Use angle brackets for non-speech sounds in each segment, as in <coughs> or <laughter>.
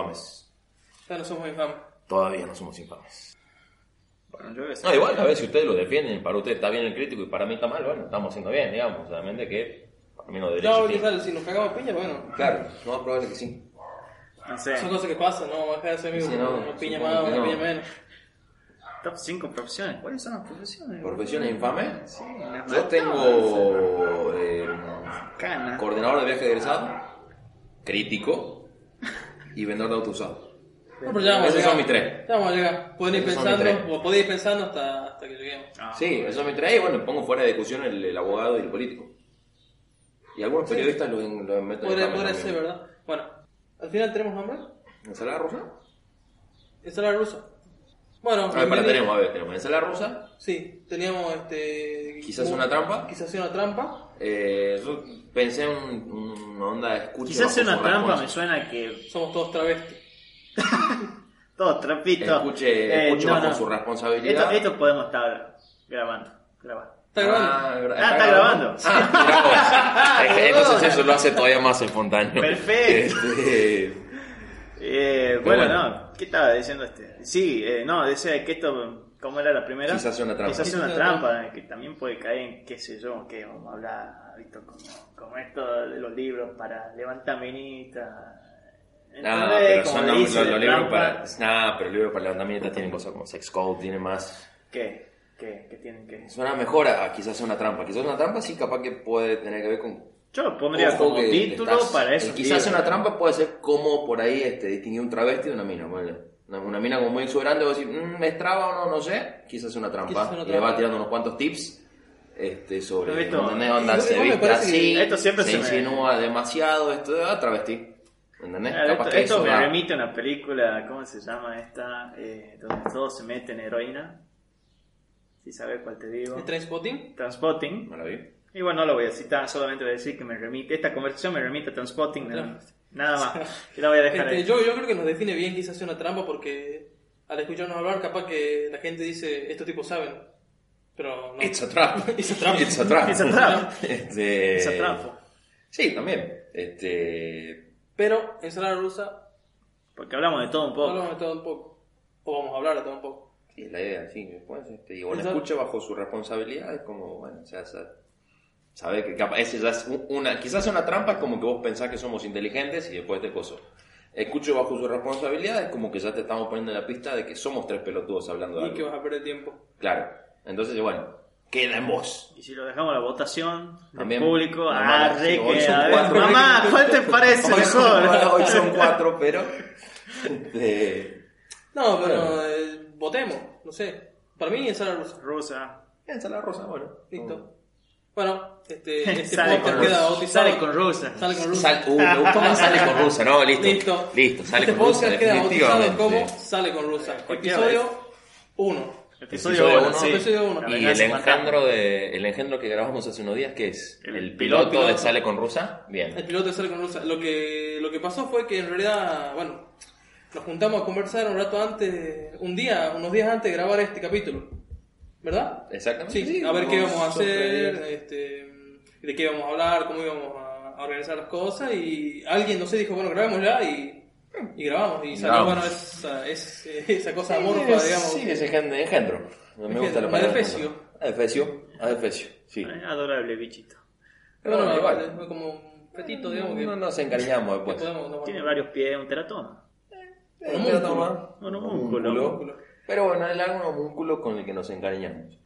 Infames. Ya no somos infames. Todavía no somos infames. Bueno, yo voy a decir- No, igual, a ver si ustedes lo defienden, para ustedes está bien el crítico y para mí está mal, bueno, estamos haciendo bien, digamos, solamente que para mí no debería No, quizás si nos cagamos piña, bueno. Claro, no, probable que sí. No sé. Son cosas que pasan, no vamos a dejar de ser amigos. Sí, no, una piña más, una no. piña menos. Top 5 profesiones. ¿Cuáles son las profesiones? ¿Profesiones infames? Sí, las Yo tengo eh, Cana. coordinador de viaje de egresado, crítico y vendedor de auto usado. No, pero ya vamos a Esos llegar. son mis tres. Ya vamos a llegar. Pueden ir Esos son mis pensando, tres. o podéis ir pensando hasta, hasta que lleguemos. Ah, Sí, eso me trae y bueno, pongo fuera de discusión el, el abogado y el político. Y algunos periodistas lo, lo meten en Podría, examen podría ser, ¿verdad? Bueno, al final tenemos nombre. ¿Ensalada rusa? Ensalada rusa. Bueno, A ver, para, bienvenido. tenemos, a ver, tenemos ensalada rusa, Sí, teníamos este. Quizás una trampa. Quizás una trampa. eh, yo pensé en un- una onda de escucha. Quizás sea una trampa, me suena que Somos todos travestis. <laughs> todos trapitos. Escuche, Eh, escuche no, bajo no. su responsabilidad. Esto, esto podemos estar grabando. grabando. ¿Está grabando? Ah, gra- Ah, está grabando. Ah, mirá vos. <laughs> Es que Entonces eso lo hace todavía más espontáneo. Perfecto. Este, Eh, bueno, bueno. no, ¿qué estaba diciendo este? Sí, eh, no, decía que esto, ¿cómo era la primera? Quizás sea una trampa. Quizás sea una Quizás sea una trampa, eh, que también puede caer en, qué sé yo, que vamos a hablar, visto, como, como esto de los libros para levantar minitas. No, pero son los, dice, los- los libros trampa. para. No, pero los libros para levantamientos tienen cosas como sex code, tiene más. ¿Qué? ¿Qué? ¿Qué tienen que...? Suena mejor a, quizás una trampa. Quizás una trampa sí, capaz que puede tener que ver con. Yo lo pondría Ojo como que título estás- para eso. Quizás una trampa puede ser como por ahí este, distinguir un travesti de una mina. ponele. Una, una mina como muy exuberante, vos decís, "Mm, ¿me traba o no? No sé. Quizás es una trampa. Quizás una Y le va trampa. tirando unos cuantos tips este, sobre. Esto- ¿entendés? Onda, se me viste así. esto siempre se, se me- insinúa demasiado. Esto ah, travesti. ¿Entendés? Claro, Capaz esto que esto eso me va- remite a una película, ¿cómo se llama esta? Eh, donde todos se meten heroína. Si sabes cuál te digo. ¿El Trainspotting? Transpotting. No la vi. Y bueno, no lo voy a citar, solamente voy a decir que me remite. Esta conversación me remite a Transpotting, nada, nada más. <laughs> Y la voy a dejar Este, ahí. yo, yo creo que nos define bien quizás sea una trampa porque al escucharnos hablar capaz que la gente dice estos tipos saben. Pero no. <laughs> It's a trap. It's a trap. It's a trap. <laughs> It's a trap. Este... Esa trampa. Sí, también. Este... Pero ensalada rusa, Porque hablamos de todo un poco. hablamos de todo un poco. O vamos a hablar de todo un poco. Sí, es la idea, sí. Después, este, y bueno, Exacto. escucha bajo su responsabilidad, es como, bueno, o sea, sa- sabe que capaz, ese ya es un- una, quizás una trampa es como que vos pensás que somos inteligentes y después te coso. Escucho bajo su responsabilidad es como que ya te estamos poniendo en la pista de que somos tres pelotudos hablando de Y que algo. vas a perder tiempo. Claro. Entonces, bueno, queda en vos. Y si lo dejamos a la votación del También. público, No, ah, no, re sí, hoy que, son a ver, cuatro. mamá, ¿cuál te parece Hoy son, mejor? hoy son <laughs> cuatro, pero... este, No, pero Bueno. eh, votemos, no sé. Para mí ensalada rusa. Rusa. ensalada rosa, bueno. Listo. Bueno, este, <laughs> este Sale podcast con queda rusa. bautizado. Sale con rusa. Sale con rusa. Sal, uh, me gustó más sale con rusa, no, listo. Listo. Listo, sale este con rusa, podcast queda bautizado como Sale con rusa. Episodio 1. Episodio Episodio 1, uno. sí. Y el engendro, de, el engendro que grabamos hace unos días, ¿qué es? El ¿El, piloto. piloto, de Sale con Rusa? Bien. El piloto de Sale con rusa. Lo que, lo que pasó fue que en realidad, bueno, nos juntamos a conversar un rato antes, un día, unos días antes de grabar este capítulo. ¿Verdad? Exactamente. Sí, a ver qué íbamos a hacer, este, de qué íbamos a hablar, cómo íbamos a, a organizar las cosas y alguien, no sé, dijo, bueno, grabemos ya y Y grabamos, y salió, Grabamos. bueno, esa, es, esa cosa amorfa, digamos. Sí, ese gen- engendro. Me gusta la Engendro, palabra. adefesio. engendro. Adefesio. Adefesio, sí. Eh, Adorable bichito. Pero Bueno, no, igual. fue como un fetito, digamos, que, No nos encariñamos que después. podemos tomar. Tiene varios pies, un teratoma. Eh, pero toma. Un homúnculo. Homúnculo. Pero bueno, es algún homúnculo con el que nos encariñamos.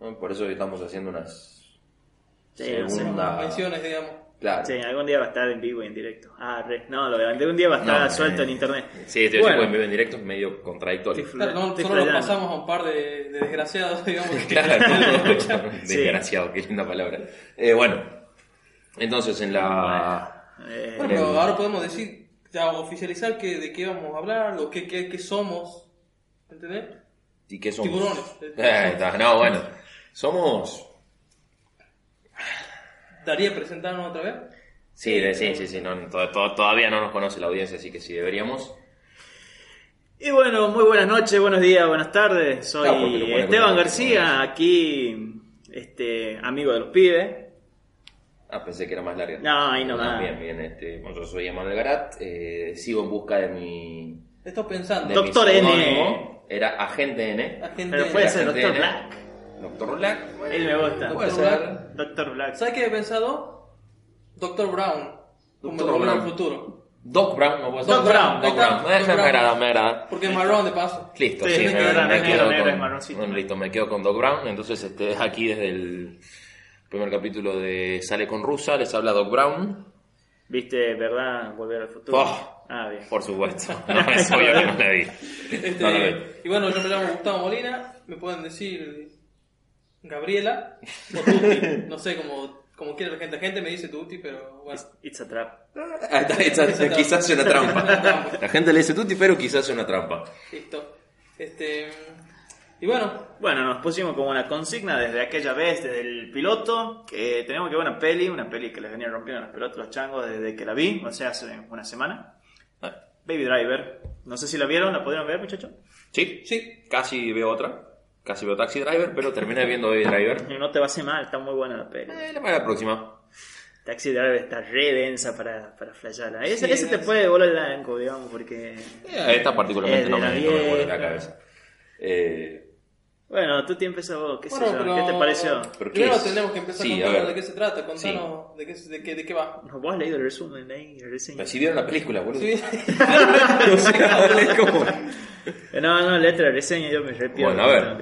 ¿no? Por eso estamos haciendo unas Sí, segunda... Menciones, digamos. Claro. Sí, algún día va a estar en vivo y en directo. Ah, re. No, lo de algún día va a estar No, suelto eh, en internet. Sí, este Bueno. tipo en vivo en directo es medio contradictorio. Claro, no, lo pasamos a un par de, de desgraciados, <laughs> digamos. <laughs> Claro, <laughs> desgraciado, qué linda palabra. Eh, bueno, entonces en la... Eh, Bueno, pero ahora podemos decir, ya oficializar que, de qué vamos a hablar, o qué, qué, qué somos. ¿Entendés? ¿Y qué somos? Tiburones. Eh, está, no, bueno, somos... ¿Daría presentarnos otra vez? Sí, de- sí, sí, sí, no, to- to- todavía no nos conoce la audiencia, así que sí deberíamos. Y bueno, muy buenas noches, buenos días, buenas tardes. Soy Esteban García, aquí este amigo de los pibes. Ah, pensé que era más larga. No, ahí nomás. Ah, bien, bien, este, bueno, yo soy Emanuel Garat, eh, sigo en busca de mi... Estoy pensando. de Doctor mi N. Era Agente N. La gente- Pero puede ser Agente Doctor N. Black. Doctor Black. Él me gusta. Puede Doctor ser. Doctor Black. ¿Sabes qué he pensado? Doctor Brown. Como al Brown. futuro. Doc Brown, no puede Doc ser. Brown, Doc Doc Brown. Brown, Doc me Brown. agrada, me agrada. Porque es marrón de paso. Listo, Sí, sí, es me, negro, me es quedo negro, con, bueno, listo, me quedo con Doc Brown. Entonces, este, aquí desde el primer capítulo de Sale con Rusa, les habla Doc Brown. ¿Viste, verdad? Volver al futuro. Oh. Ah, bien. Por supuesto. <laughs> No, es obvio que no la vi. Este, No la vi. y bueno, yo me llamo Gustavo Molina. Me pueden decir Gabriela o Tuti. <laughs> No sé cómo, como quiere la gente. La gente me dice Tuti, pero bueno. It's a trap. Ah, está- quizás sea una <laughs> trampa. La gente le dice tutti, pero quizás sea una trampa. Listo. Este, y bueno, Bueno, nos pusimos como una consigna desde aquella vez, desde el piloto, que tenemos que ver una peli, una peli que les venía rompiendo las pelotas los changos desde que la vi, o sea, hace una semana. Ah, Baby Driver. No sé si la vieron, ¿la pudieron ver, muchachos? Sí, sí. casi veo otra. Casi veo Taxi Driver, pero terminé viendo Baby Driver. No te va a hacer mal, está muy buena la peli. Eh, la la próxima. Taxi Driver está re densa para, para flashearla. Ese, Sí, ese te puede volar el blanco, digamos, porque... Eh, esta particularmente no me, no me vuelve la cabeza. Eh, Bueno, tú te empiezas vos, qué sé Bueno, yo, ¿qué te pareció? ¿Pero Primero es? tenemos que empezar Sí, a contando ver. de qué se trata. Contanos de, qué, de, qué, de qué va. Vos has leído el resumen ahí, el reseña. pero si vieron la película, boludo. Sí. <laughs> Eh, <laughs> No, no, letra, reseña, yo me repito. Bueno, a ver.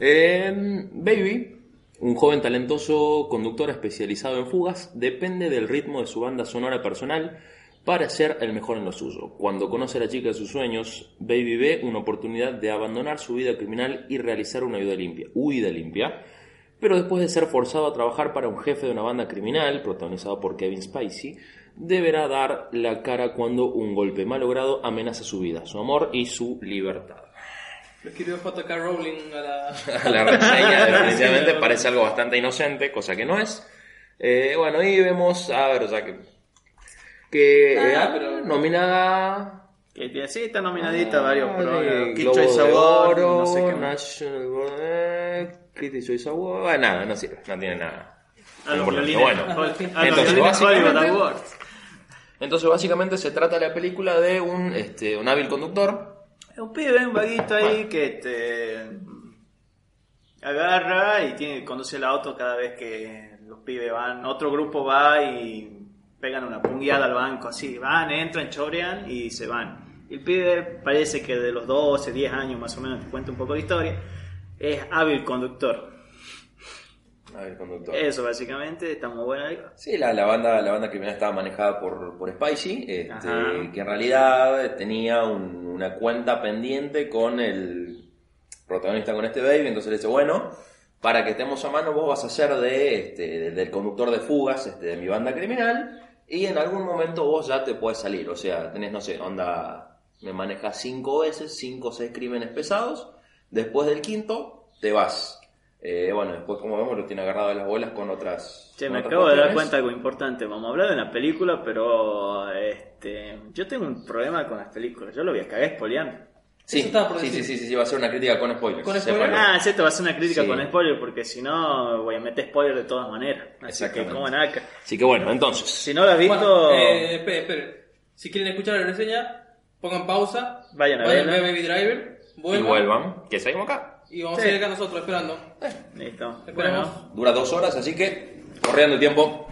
Eh, Baby, un joven talentoso conductor especializado en fugas, depende del ritmo de su banda sonora personal para ser el mejor en lo suyo. Cuando conoce a la chica de sus sueños, Baby ve una oportunidad de abandonar su vida criminal y realizar una huida limpia. Huida limpia. Pero después de ser forzado a trabajar para un jefe de una banda criminal, protagonizado por Kevin Spacey, deberá dar la cara cuando un golpe malogrado amenaza su vida, su amor y su libertad. Lo escribió JK Rowling a la... <laughs> la reseña <laughs> definitivamente parece algo bastante inocente, cosa que no es. Eh, bueno, y vemos, a ver, o sea que... Que Ah, eh, ah, pero- nominada... Que tiene- sí, está nominadita varios ah, pro, de Kid Globo Choice de Award, Oro, no sé qué. National eh, Critics Choice Award, ah, nada, no sirve, no tiene nada. A los Importante. violines, Bueno, entonces, básicamente- Awards. Entonces básicamente se trata la película de un, este, un hábil conductor un pibe, un vaguito ahí que te agarra y tiene conduce el auto cada vez que los pibes van, otro grupo va y pegan una pungueada al banco, así, van, entran, chorean y se van. El pibe parece que de los 12, 10 años más o menos, te cuenta un poco de historia, es hábil conductor. hábil conductor. Eso básicamente, está muy buena. Sí, la, la banda, la banda criminal estaba manejada por, por Spicy, este, que en realidad tenía un- una cuenta pendiente con el protagonista, con este baby, entonces le dice, bueno, para que estemos a mano vos vas a ser de, este, de- del conductor de fugas este, de mi banda criminal y en algún momento vos ya te puedes salir, o sea, tenés, no sé, onda, me manejas cinco veces, cinco o seis crímenes pesados, después del quinto te vas. Eh, bueno, después como vemos lo tiene agarrado de las bolas con otras... Che, con me otras acabo de dar cuenta de algo importante. Vamos a hablar de una película, pero este, yo tengo un problema con las películas. Yo lo voy a cagar spoileando. Sí, Eso por sí, sí, sí, sí, sí, va a ser una crítica con spoilers. Con spoilers. Ah, sí, esto va a ser una crítica Sí. con spoiler, porque si no voy a meter spoiler de todas maneras. Así que Exactamente. como. Así que bueno, entonces. Si no lo has visto, Bueno, eh, espere, espere. Si quieren escuchar la reseña, pongan pausa, Vayan a ver verla. Baby Driver, Y vuelvan vuelvan, que seguimos acá. y vamos Sí. a seguir acá nosotros esperando. Listo. Esperemos. Bueno, Dura dos horas, así que corriendo el tiempo.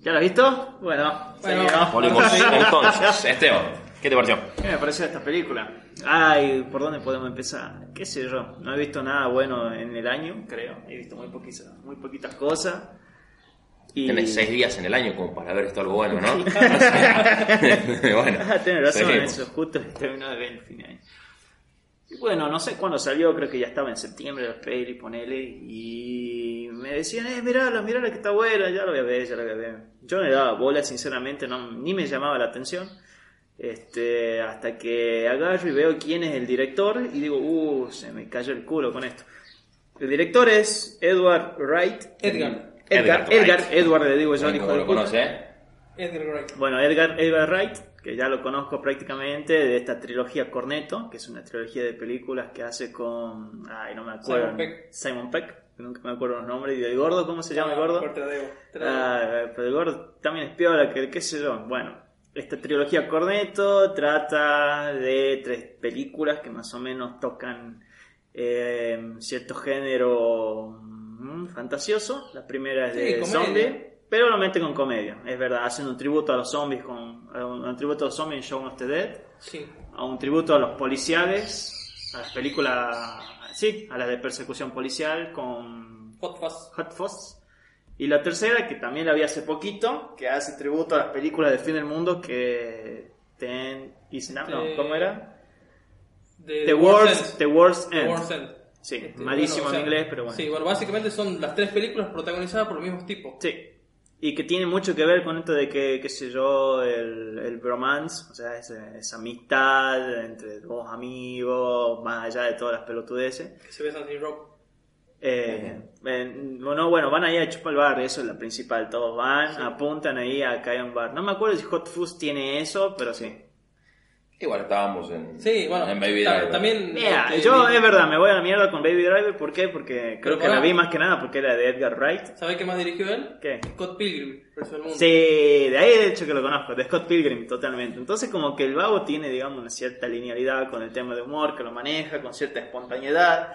¿ya lo has visto? Bueno, Bueno, seguimos. Volvimos <laughs> entonces. Esteban, ¿qué te pareció? ¿Qué me pareció esta película? Ay, ¿por dónde podemos empezar? ¿Qué sé yo? No he visto nada bueno en el año, creo. He visto muy poquitas, muy poquitas cosas. Y... Tenés seis días en el año como para haber visto algo bueno, ¿no? <laughs> <laughs> bueno, Ah, Tienes razón, seguimos. eso justo terminó de ver el fin de año. Y bueno, no sé cuándo salió, creo que ya estaba en septiembre la peli, ponele, y me decían, eh, mirala, mirala que está buena, ya lo voy a ver, ya lo voy a ver. Yo no le daba bola, sinceramente, no, ni me llamaba la atención. Este, hasta que agarro y veo quién es el director y digo, uh, se me cayó el culo con esto. El director es Edward Wright. Edgar. Edgar, Edgar Edgar, Wright. Edward, le digo yo, hijo de lo conoce, ¿eh? Edgar Wright. Bueno, Edgar, Edgar Wright, que ya lo conozco prácticamente de esta trilogía Cornetto, que es una trilogía de películas que hace con. Ay, no me acuerdo. Simon Pegg. Simon Peck, nunca me acuerdo los nombres. Y el gordo, ¿cómo se llama el gordo? La debo. Ah, pero el gordo también es piola, que qué sé yo. Bueno, esta trilogía Cornetto trata de tres películas que más o menos tocan eh, cierto género mm, fantasioso. La primera es Sí, de zombie, pero lo mete con comedia. Es verdad, hacen un tributo a los zombies con un tributo a los zombies en Shaun of the Dead, Sí. a un tributo a los policiales, a las películas, sí, a las de persecución policial con Hot Fuzz. Hot Fuzz. Y la tercera, que también la vi hace poquito, que hace tributo a las películas de fin del mundo que Ten is Now, no, ¿cómo era? De The World's Worst, End. The Worst The End. Sí, Este, malísimo bueno, o sea, en inglés, pero bueno. Sí, bueno, básicamente son las tres películas protagonizadas por los mismos tipos. Sí. Y que tiene mucho que ver con esto de que, qué sé yo, el, el bromance, o sea, esa, esa amistad entre dos amigos, más allá de todas las pelotudeces. Que se besan sin rock. Eh, eh, bueno, bueno, van ahí a chupar el bar, eso es la principal. Todos van, apuntan ahí a caer a un bar. No me acuerdo si Hot Fuzz tiene eso, pero sí. Igual estábamos en, Sí, bueno. en Baby Driver. También. Mira, este, yo es verdad, me voy a la mierda con Baby Driver. ¿Por qué? Porque creo Pero que la vi más que nada porque era de Edgar Wright. ¿Sabés qué más dirigió él? ¿Qué? Scott Pilgrim versus el mundo. Sí, de ahí de hecho que lo conozco, de Scott Pilgrim totalmente. Entonces como que el vago tiene, digamos, una cierta linealidad con el tema de humor, que lo maneja, con cierta espontaneidad,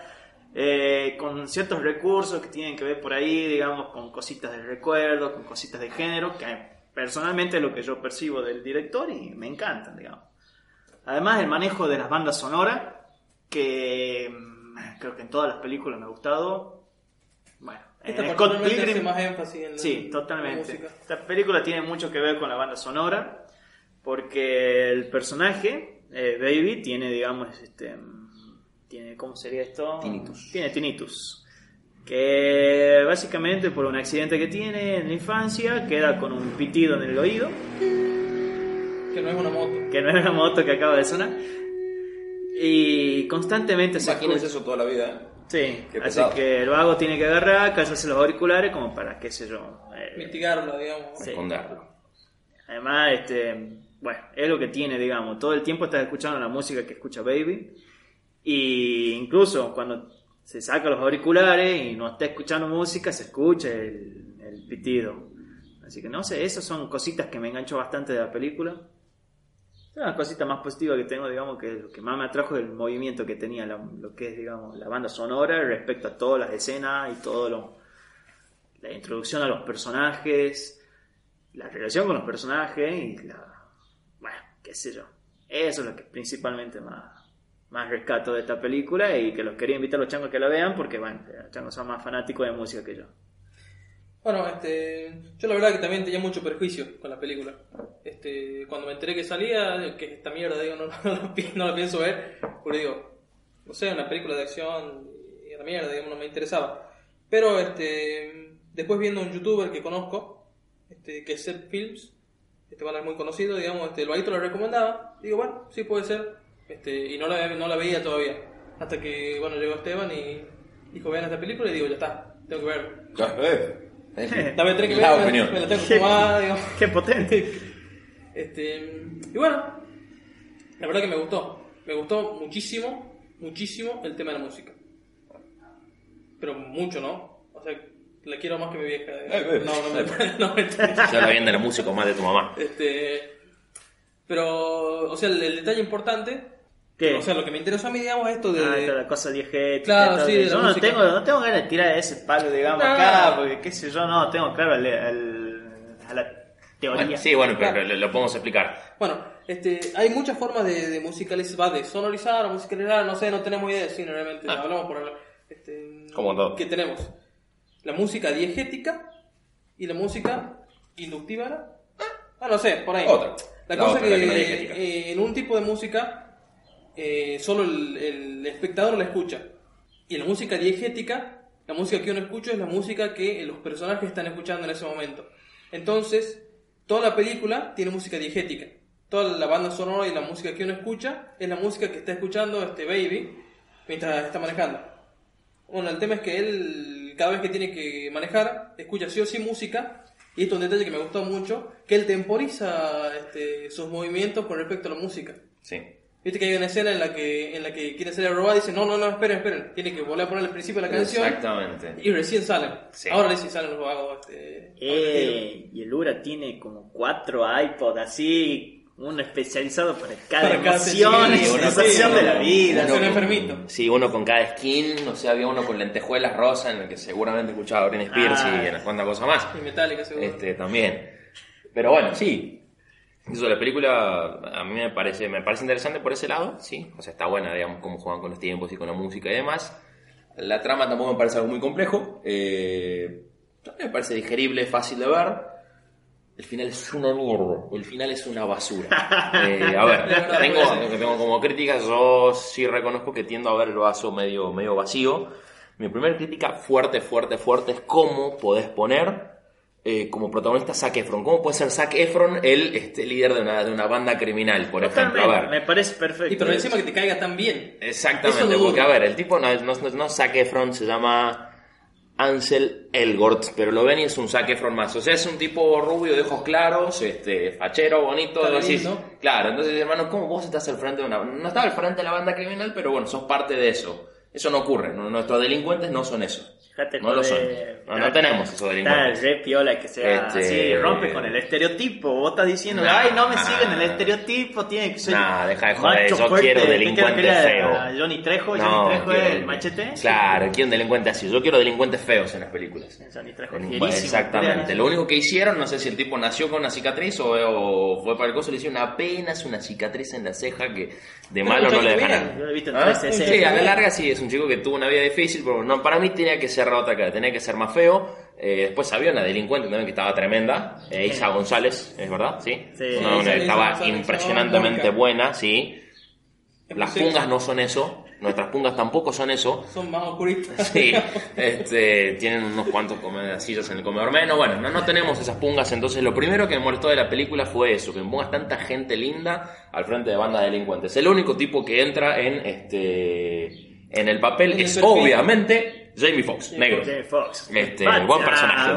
eh, con ciertos recursos que tienen que ver por ahí, digamos, con cositas de recuerdo, con cositas de género, que personalmente es lo que yo percibo del director y me encantan, digamos. Además el manejo de las bandas sonoras, que mm, creo que en todas las películas me ha gustado. Bueno, Esta en Scott hace Pilgrim... más énfasis en Sí, la totalmente. Esta película tiene mucho que ver con la banda sonora, porque el personaje, eh, Baby, tiene, digamos, este, mm, tiene, ¿cómo sería esto? Tinnitus. Tiene tinnitus. Que básicamente por un accidente que tiene en la infancia queda con un pitido en el oído, Que no es una moto. que no es una moto que acaba de sonar, y constantemente se Imagínense escucha- eso toda la vida. Sí, Qué así que el vago tiene que agarrar, callarse los auriculares como para, qué sé yo, eh, Mitigarlo, digamos. Sí. Esconderlo. Además, este, bueno, es lo que tiene, digamos. Todo el tiempo estás escuchando la música que escucha Baby. Y incluso cuando se saca los auriculares y no está escuchando música, se escucha el, el pitido. Así que no sé, esas son cositas que me enganchó bastante de la película. Una cosita más positiva que tengo, digamos, que lo que más me atrajo es el movimiento que tenía la- lo que es, digamos, la banda sonora respecto a todas las escenas y todo lo, la introducción a los personajes, la relación con los personajes y la. Bueno, qué sé yo. Eso es lo que principalmente más, más rescato de esta película y que los quería invitar a los changos a que la vean porque, bueno, los changos son más fanáticos de música que yo. Bueno, este, yo la verdad que también tenía mucho perjuicio con la película. Este, cuando me enteré que salía, que esta mierda, digo, no, <laughs> la pienso ver, porque digo, no sé, una película de acción y la mierda, digamos, no me interesaba. Pero, este, después viendo un youtuber que conozco, este, que es Seth Films, este es muy conocido, digamos, este, el lo recomendaba, digo, bueno, sí puede ser, este, y no la, no la veía todavía. Hasta que, bueno, llegó Esteban y dijo, vean esta película y digo, ya está, tengo que ver. <laughs> Dame tres que ver, me- opinión. me la tengo que fumar, <laughs> digamos. ¡Qué potente! <laughs> Este, y bueno, la verdad que me gustó. Me gustó muchísimo, muchísimo el tema de la música. Pero mucho, ¿no? O sea, la quiero más que mi vieja. eh. No, no me, no. Se habla bien de la música más de tu mamá. Este, Pero, o sea, el, el detalle importante, ¿Qué? o sea, lo que me interesó a mí, digamos, es esto de... Ah, la cosa diegética. Claro, sí, de Yo no música. tengo, no tengo ganas de tirar ese palo, digamos, No. acá, porque qué sé yo, no, tengo claro el, el- a la teoría. Bueno, sí, bueno, pero Claro. lo, lo podemos explicar. Bueno, este, hay muchas formas de, de musicalizar, va, de sonorizar o musicalizar, no sé, no tenemos idea de cine realmente, Ah. hablamos por hablar. Este, Como todo. Que tenemos la música diegética y la música inductiva, ¿no? Ah, no sé, por ahí. Otra. La, La cosa otra, que, la que eh, en un tipo de música eh, solo el, espectador la escucha. Y la música diegética, la música que uno escucha es la música que los personajes están escuchando en ese momento. Entonces, toda la película tiene música diegética. Toda la banda sonora y la música que uno escucha es la música que está escuchando este baby mientras está manejando. Bueno, el tema es que él, cada vez que tiene que manejar, escucha sí o sí música. Y esto es un detalle que me gustó mucho, que él temporiza este, sus movimientos con respecto a la música. Sí. Viste que hay una escena en la que, en la que quiere salir a robar y dice, no, no, no, esperen, esperen. Tiene que volver a poner al principio de la canción. Exactamente. Y recién salen. Sí. Ahora recién salen los vagos. Este, Eh, y el Ura tiene como cuatro iPods así, uno especializado para cada Para cada emoción, sí, sensación sí, de la vida. uno- enfermito. Sí, uno con cada skin, o sea, había uno con lentejuelas rosas en el que seguramente escuchaba a Britney Spears Ah. y unas cuantas cosas más. y Metallica, seguro. Este, también. Pero bueno, sí. Eso, la película a mí me parece, me parece interesante por ese lado, sí. O sea, está buena, digamos, cómo juegan con los tiempos y con la música y demás. La trama tampoco me parece algo muy complejo. Eh, también me parece digerible, fácil de ver. El final es una mierda. El final es una basura. <laughs> Eh, a ver, tengo, tengo como crítica, yo sí reconozco que tiendo a ver el vaso medio, medio vacío. Mi primera crítica fuerte, fuerte, fuerte es cómo podés poner eh, como protagonista Zac Efron. ¿Cómo puede ser Zac Efron el este, líder de una, de una banda criminal, por ejemplo? A ver. me parece perfecto. y pero encima que te caiga tan bien. Exactamente, Eso porque a ver, el tipo no es no, no, no es Zac Efron, se llama Ansel Elgort, pero lo ven y es un Zac Efron más. O sea, es un tipo rubio de ojos claros, este, fachero, bonito, Está decís. Claro, entonces hermano, ¿cómo vos estás al frente de una... No estaba al frente de la banda criminal, pero bueno, sos parte de eso. Eso no ocurre, nuestros delincuentes no son eso. No lo son. No, no tenemos esos Está delincuentes. re piola que sea Este- así, rompe con el estereotipo. Vos estás diciendo, Nah. ay, no me siguen el estereotipo, tiene que ser. Nah, deja de joder, yo fuerte". quiero ¿Qué delincuente feo. Johnny Trejo, No, Johnny Trejo quiero es el machete. Claro, quiero un delincuente así. Yo quiero delincuentes feos en las películas. Johnny Trejo En- Exactamente. Lo único que hicieron, no sé si el tipo nació con una cicatriz o, o fue para el coso, le hicieron apenas una cicatriz en la ceja que de Pero malo no le dejaron. vean. Yo lo he visto en ¿Ah? 360. Sí, a la larga sí, es un chico que tuvo una vida difícil, pero no, para mí tenía que ser otra cara, tenía que ser más feo. Eh, después había una delincuente también que estaba tremenda, eh, Isa González, ¿es verdad? Sí. Sí. Una- estaba González, impresionantemente buena, sí. Las pungas no son eso, nuestras pungas tampoco son eso. Son más oscuritas. <laughs> Sí, este, tienen unos cuantos sillas en el comedor menos. Bueno, no, no tenemos esas pungas, entonces lo primero que me molestó de la película fue eso, que pongas tanta gente linda al frente de bandas de delincuentes. El único tipo que entra en este en el papel es obviamente Jamie Foxx, negro. Jamie Foxx. Este, buen personaje,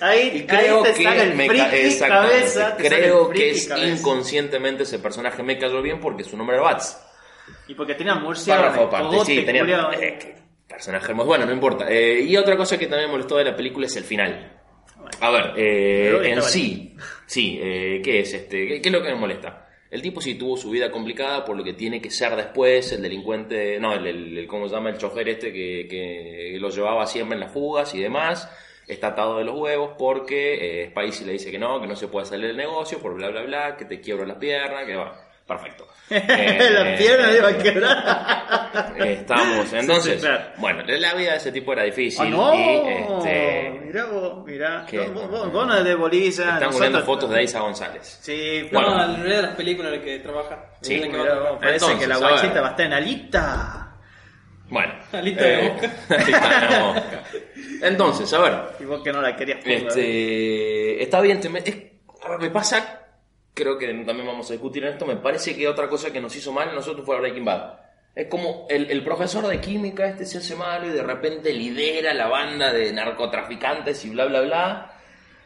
ahí, Y creo ahí te sale que el me ca- friki exactamente, cabeza, te sale creo el que es cabeza. inconscientemente ese personaje me cayó bien porque su nombre era Bats. Y porque tenía murciélago. Párrafo aparte, sí, tenía. eh, que personaje muy bueno, no importa. Eh, y otra cosa que también me molestó de la película es el final. A ver, eh, en sí, sí, eh, ¿qué es este? ¿Qué, qué es lo que me molesta? El tipo sí tuvo su vida complicada por lo que tiene que ser después, el delincuente, no, el, ¿cómo se llama? El chofer este que, que lo llevaba siempre en las fugas y demás. Está atado de los huevos porque eh, Spacey le dice que no, que no se puede salir del negocio por bla bla bla, que te quiebro las piernas, que va. Perfecto. Eh, <laughs> la pierna le iba a quebrar. Estamos, entonces, Sí, sí, claro. bueno, la vida de ese tipo era difícil ¡Ah, no! y este, Mirá vos, mirá. ¿Qué? Vos, vos- vos no de bolilla. están nosotros- poniendo fotos de Isa González. Sí, No, Bueno. en realidad las películas en las que trabaja. Sí, las que mirá vos, parece Entonces, que la guachita va a estar en alita. Bueno, Alita de eh, de <laughs> boca. Entonces, a ver, Y vos que no la querías jugar. este, está bien, te me, es- a ver, me pasa, creo que también vamos a discutir en esto, me parece que otra cosa que nos hizo mal a nosotros fue Breaking Bad. Es como el, el profesor de química este se hace malo y de repente lidera la banda de narcotraficantes y bla bla bla.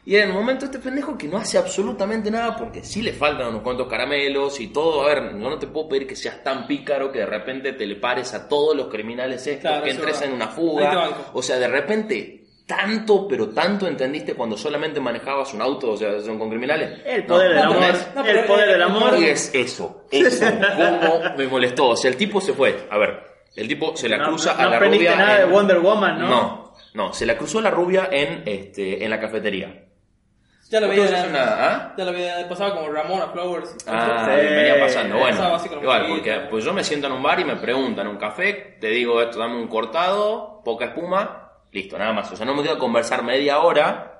Y en el momento este pendejo que no hace absolutamente nada porque sí le faltan unos cuantos caramelos y todo. A ver, yo no te puedo pedir que seas tan pícaro que de repente te le pares a todos los criminales estos, Claro, que entres en una fuga. O sea, de repente tanto, pero tanto entendiste cuando solamente manejabas un auto, o sea, son con criminales. El poder No, del no amor. No, el poder el- del el amor. Y es eso, eso, <laughs> cómo me molestó. O sea, el tipo se fue. A ver, el tipo se la No, cruza no a la rubia. nada de en- Wonder Woman, ¿no? No, no, se la cruzó a la rubia en, este, en la cafetería. Ya lo veía. ¿ah? Ya lo veía. Pasaba como Ramona Flowers. Ah, Sí. venía pasando. Bueno, igual, porque pues yo me siento en un bar y me preguntan un café, te digo esto, dame un cortado, poca espuma, listo, nada más. O sea, no me quedo a conversar media hora.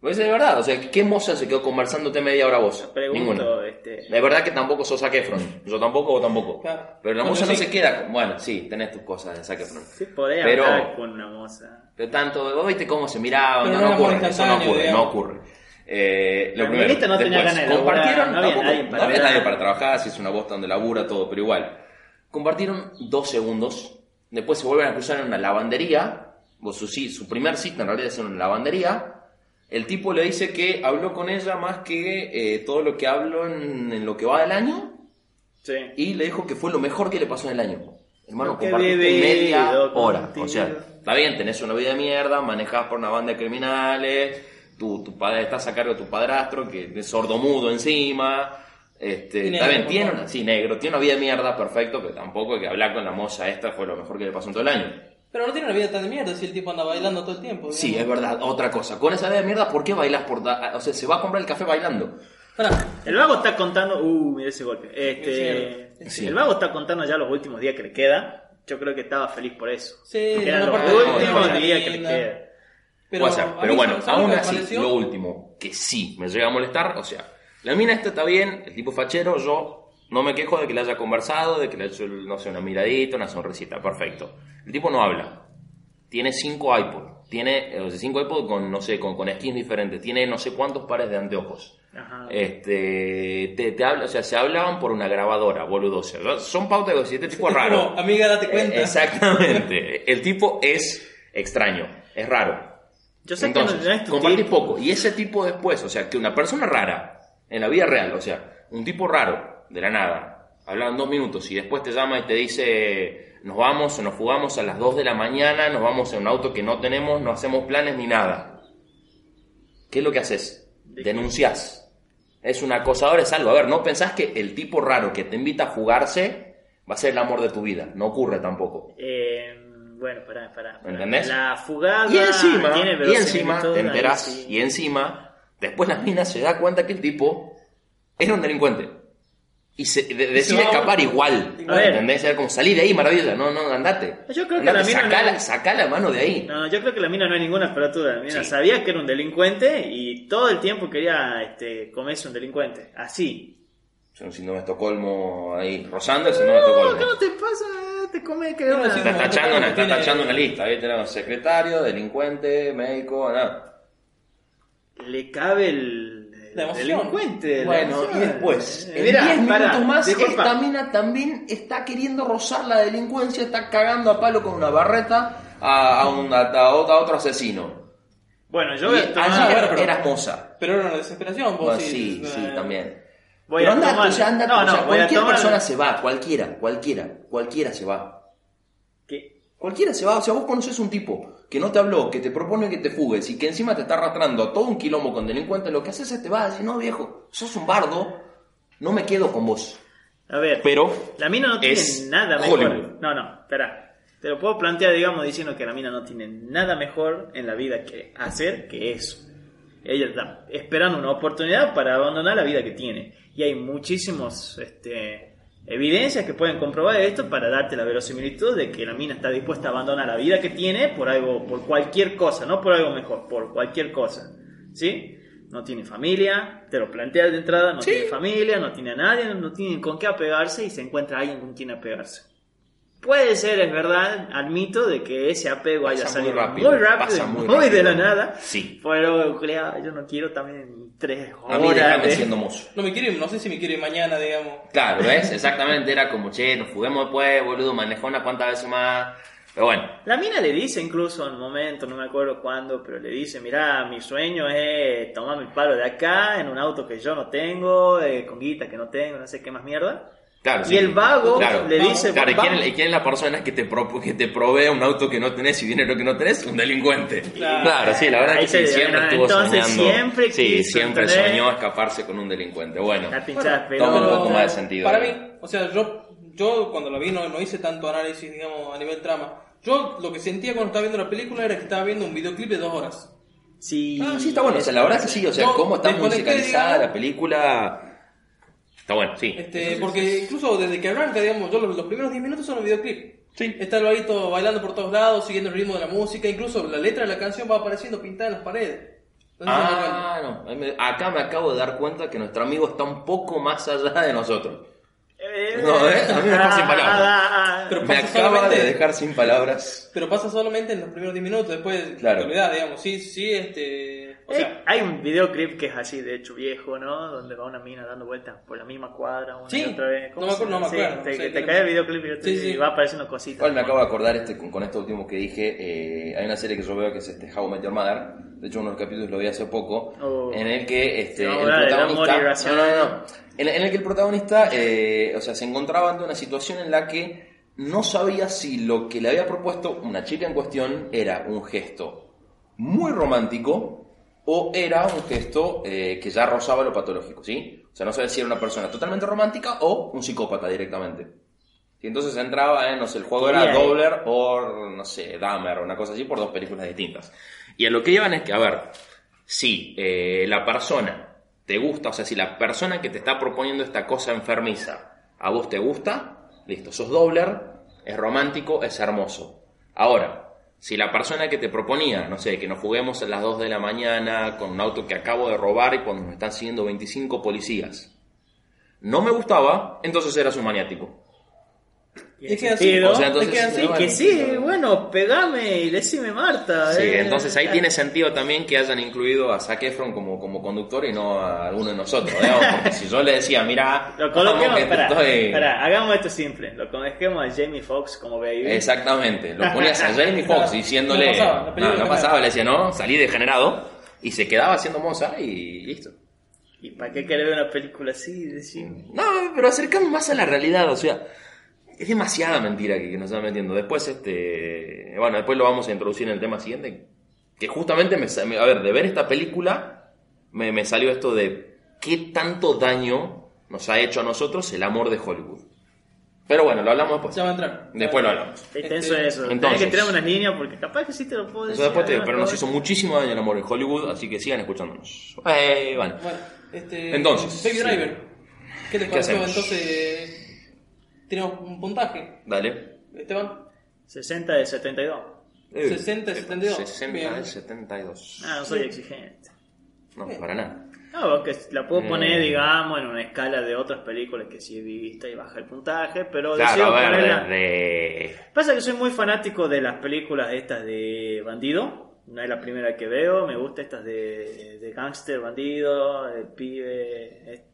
Pues es verdad, o sea, ¿qué moza se quedó conversándote media hora vos? Pregunto, Ninguna. este, De verdad que tampoco sos Zac Efron. Yo tampoco, vos tampoco. Claro. Pero la Bueno, moza no sí. se queda con... Bueno, sí, tenés tus cosas de Zac Efron. sí podés Pero- hablar con una moza. Pero tanto, vos viste cómo se miraban, no, no ocurre, eso no ocurre, no ocurre. Eh, lo La primero, tenía después, ganas de compartieron, no había tampoco- nadie para no había nadie para trabajar, si es una bosta donde labura, todo, pero igual. Compartieron dos segundos, después se vuelven a cruzar en una lavandería, su, sí, su primer cita en realidad es en una lavandería, el tipo le dice que habló con ella más que eh, todo lo que habló en, en lo que va del año, Sí. y le dijo que fue lo mejor que le pasó en el año. Hermano, compartiste media hora. contigo. O sea, está bien, tenés una vida de mierda, manejás por una banda de criminales, tu, tu padre estás a cargo de tu padrastro, que es sordomudo encima. Este, Y está negro, bien, tiene una, sí, negro, tiene una vida de mierda, perfecto, pero tampoco hay que hablar con la moza esta fue lo mejor que le pasó en todo el año. Pero no tiene una vida tan de mierda si el tipo anda bailando todo el tiempo. Sí, digamos. es verdad, otra cosa. Con esa vida de mierda, ¿por qué bailas por da- O sea, se va a comprar el café bailando. Pará, El vago está contando. Uh, mira ese golpe. Este, Sí. El vago está contando ya los últimos días que le queda. Yo creo que estaba feliz por eso. Sí, Eran los últimos de- días que le quedan. pero, bueno, ¿sabes aún así, pareció? lo último, que sí me llega a molestar, o sea, la mina esta está bien, el tipo fachero, yo no me quejo de que le haya conversado, de que le haya hecho, no sé, una miradita, una sonrisita, perfecto. El tipo no habla, tiene cinco iPod, tiene, o sea, cinco iPod con, no sé, con, con skins diferentes, tiene no sé cuántos pares de anteojos. Ajá. Este, te, te habla, o sea, se hablaban por una grabadora, boludo. O sea, son pautas de este tipo es <laughs> raro. como, amiga, date Eh, cuenta. Exactamente. El tipo es extraño, es raro. Yo sé Entonces, que no, no compartís poco. Y ese tipo después, o sea, que una persona rara, en la vida real, o sea, un tipo raro, de la nada, hablan dos minutos y después te llama y te dice, nos vamos o nos fugamos a las 2 de la mañana, nos vamos en un auto que no tenemos, no hacemos planes ni nada. ¿Qué es lo que haces? Denunciás. Es un acosador, es algo. A ver, no pensás que el tipo raro que te invita a fugarse va a ser el amor de tu vida. No ocurre tampoco. Eh, bueno, pará, pará. pará. ¿Entendés? La fugada. Y encima, tiene y encima te ahí enterás, sí. y encima, después la mina se da cuenta que el tipo era un delincuente. Y se, de- decide escapar igual. A ver. ¿Entendés? Era como salir de ahí, maravilla. No, no, andate. Yo creo que Andate, la mina sacá, no- la, sacá la mano de ahí. No, yo creo que la mina no es ninguna pelotuda. La mina Sí. sabía que era un delincuente y todo el tiempo quería este, comerse un delincuente. Así. Es un síndrome de Estocolmo ahí, rozando el síndrome de No, Estocolmo. ¿cómo te pasa? Te come que No, una- Está no, tachando, una, está tiene- tachando una lista. Ahí tenemos secretario, delincuente, médico, nada. Le cabe el, emoción. delincuente. Bueno, y después, Eh, en mirá, 10 minutos más, esta mina también está queriendo rozar la delincuencia, está cagando a palo con una barreta a, a, un, a, a otro asesino. Bueno, yo Y voy a tomar- ayer bueno, pero- era moza. Pero era una desesperación, vos Bueno, sí. sí, sí, eh, también. Voy Pero a andate, tomar- o sea, andate, No, o sea, no, cualquier tomar- persona se va, cualquiera, cualquiera, cualquiera se va. ¿Qué? Cualquiera se va, o sea, vos conoces un tipo que no te habló, que te propone que te fugues y que encima te está arrastrando a todo un quilombo con delincuentes, lo que haces es te vas a decir, no viejo, sos un bardo, no me quedo con vos. A ver, Pero la mina no tiene nada mejor. Hollywood. No, no, espera. Te lo puedo plantear, digamos, diciendo que la mina no tiene nada mejor en la vida que hacer que eso. Ella está esperando una oportunidad para abandonar la vida que tiene. Y hay muchísimos este, evidencias que pueden comprobar esto para darte la verosimilitud de que la mina está dispuesta a abandonar la vida que tiene por algo, por cualquier cosa, no por algo mejor, por cualquier cosa. ¿Sí? No tiene familia, te lo planteas de entrada, no Sí. tiene familia, no tiene a nadie, no tiene con qué apegarse y se encuentra alguien con quien apegarse. Puede ser, es verdad, al mito de que ese apego haya Pasa muy salido rápido, muy rápido, pasa y muy muy, de rápido. la nada. Sí. Pero Julia, yo no quiero también tres a mí horas. déjame de- siendo mozo. No me quiero ir, no sé si me quiero ir mañana, digamos. Claro, <laughs> ¿ves? Exactamente, era como, che, nos fuguemos después, boludo, manejó unas cuantas veces más. Pero bueno, La mina le dice incluso en un momento, no me acuerdo cuándo, pero le dice, mirá, mi sueño es tomarme el palo de acá en un auto que yo no tengo, eh, con guita que no tengo, no sé qué más mierda. Claro, Y sí. el vago Claro. le dice, Claro, ¿y quién, y quién es la persona que te, pro- que te provee un auto que no tenés y dinero que no tenés? Un delincuente. Claro. sí, la verdad es que sí, siempre estuvo entonces soñando. siempre sí, siempre soñó escaparse con un delincuente. Bueno, La pinchada Bueno, pelota. toma un poco más de sentido. Para mí, o sea, yo, yo cuando lo vi no, no hice tanto análisis, digamos, a nivel trama. Yo lo que sentía cuando estaba viendo la película era que estaba viendo un videoclip de dos horas. Sí, Ah, sí, está bueno. O sea, la verdad que sí. O sea, cómo está musicalizada digamos. la película. Está bueno, sí. Este, porque incluso desde que arranca, digamos, yo los, los primeros 10 minutos son un videoclip. Sí. Está el vaguito bailando por todos lados, siguiendo el ritmo de la música, incluso la letra de la canción va apareciendo pintada en las paredes. Ah, no. Me- Acá me acabo de dar cuenta que nuestro amigo está un poco más allá de nosotros. Eh, No, ¿eh? A mí me dejó sin palabras. ah, ah, Pero Me pasa acaba solamente- de dejar sin palabras. Pero pasa solamente en los primeros 10 minutos, después Claro. te olvidás, digamos. Sí, sí, este. O Eh, sea, hay un videoclip que es así, de hecho viejo, ¿no? Donde va una mina dando vueltas por la misma cuadra una Sí, y otra vez. no ¿Cómo me se acuerdo, no me llama? Sí, acuerdo, te, no te cae el videoclip y, te- Sí, sí. y va apareciendo cositas. Igual me acabo de acordar este, con, con esto último que dije. eh, hay una serie que yo veo que es este How I Met Your Mother. De hecho, uno de los capítulos lo vi hace poco. Oh. En el que este, Te el protagonista. No, no, no. En, en el que el protagonista eh, o sea, se encontraba ante una situación en la que no sabía si lo que le había propuesto una chica en cuestión era un gesto muy romántico o era un gesto eh, que ya rozaba lo patológico, ¿sí? O sea, no sabía si era una persona totalmente romántica o un psicópata directamente. Y entonces entraba en, no sé, el juego era. Dobler o, no sé, Dahmer o una cosa así por dos películas distintas. Y a lo que iban es que, a ver, si eh, la persona te gusta, o sea, si la persona que te está proponiendo esta cosa enfermiza a vos te gusta, listo, sos Dobler, es romántico, es hermoso. Ahora, si la persona que te proponía, no sé, que nos juguemos a las 2 de la mañana con un auto que acabo de robar y cuando nos están siguiendo 25 policías, no me gustaba, entonces eras un maniático. Tiene Es que así, sentido. o sea, entonces, es que así, Sí, bueno, que sí, bueno, pegame y decime Marta. Sí, eh. entonces ahí tiene sentido también que hayan incluido a Zac Efron como, como conductor y no a alguno de nosotros, digamos, porque si yo le decía, mira, <laughs> Lo coloquemos, estoy- espera, hagamos esto simple. Lo coloquemos a Jamie Foxx como baby. Exactamente, lo <laughs> ponías a Jamie Foxx diciéndole, No pasaba, no, no pasaba, le decía, no, salí degenerado y se quedaba haciendo moza y listo. ¿Y para qué querés ver una película así? Decir, No, pero acercamos más a la realidad, o sea, es demasiada mentira que, que nos están metiendo. Después, este, bueno, después lo vamos a introducir en el tema siguiente, que justamente, me, sa- me- a ver, de ver esta película, me, me salió esto de qué tanto daño nos ha hecho a nosotros el amor de Hollywood. Pero bueno, lo hablamos después. ya va a entrar. Después lo hablamos. Es tenso Este, eso. entonces- que tirar unas líneas porque capaz que sí te lo puedo decir. después te pero nos hizo muchísimo daño el amor en Hollywood, así que sigan escuchándonos. Eh, bueno. Bueno, este. Entonces, Baby sí. Driver. ¿Qué te hacemos? Entonces. Tenemos un puntaje. Dale. Esteban. 60 de 72. 60 de 72. 60 Bien. de 72. Ah, no soy exigente. No, para nada. No, porque la puedo poner, Mm. digamos, en una escala de otras películas que sí he visto y baja el puntaje, pero Claro, ver, ponerla- desde... Pasa que soy muy fanático de las películas estas de bandido. No es la primera que veo. Me gusta estas de, de gangster, bandido, el pibe.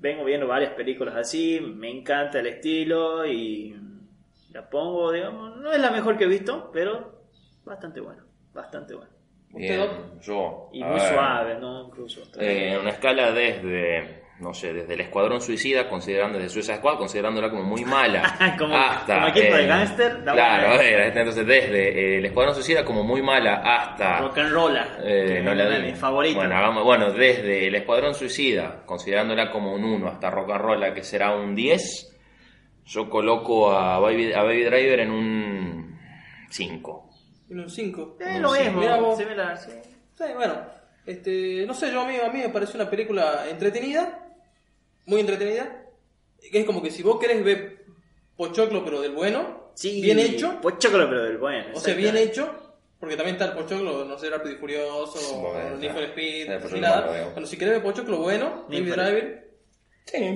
Vengo viendo varias películas así. Me encanta el estilo y la pongo, digamos. No es la mejor que he visto, pero bastante bueno. Bastante bueno. Bien, Usted, yo... Y muy ver, suave, ¿no? Incluso. eh, una escala desde, no sé, desde el Escuadrón Suicida, considerando desde Suicide Squad, considerándola como muy mala, <laughs> Como- hasta... como equipo de gángster, da Claro, a ver, entonces desde eh, el Escuadrón Suicida como muy mala hasta... Rock and Rolla. Eh, no es la de mis favoritas. Bueno, hagamos- bueno, desde el Escuadrón Suicida, considerándola como un 1, hasta Rock and Roll, que será un 10, yo coloco a Baby, a Baby Driver en un 5. en un 5. Eh, lo vos. similar, sí. Sí, bueno. Este, no sé, yo a mí, a mí me pareció una película entretenida. Muy entretenida. Que es como que si vos querés ver Pochoclo, pero del bueno. Sí, Bien hecho. Chocolo, pero del bueno. O sea, bien hecho. Porque también está el Pochoclo, no sé, Rápido y Furioso, Bueno, o Need for sí, Speed, el Pochoclo ni nada. Bueno, si querés ver Pochoclo bueno, Need for- Driver.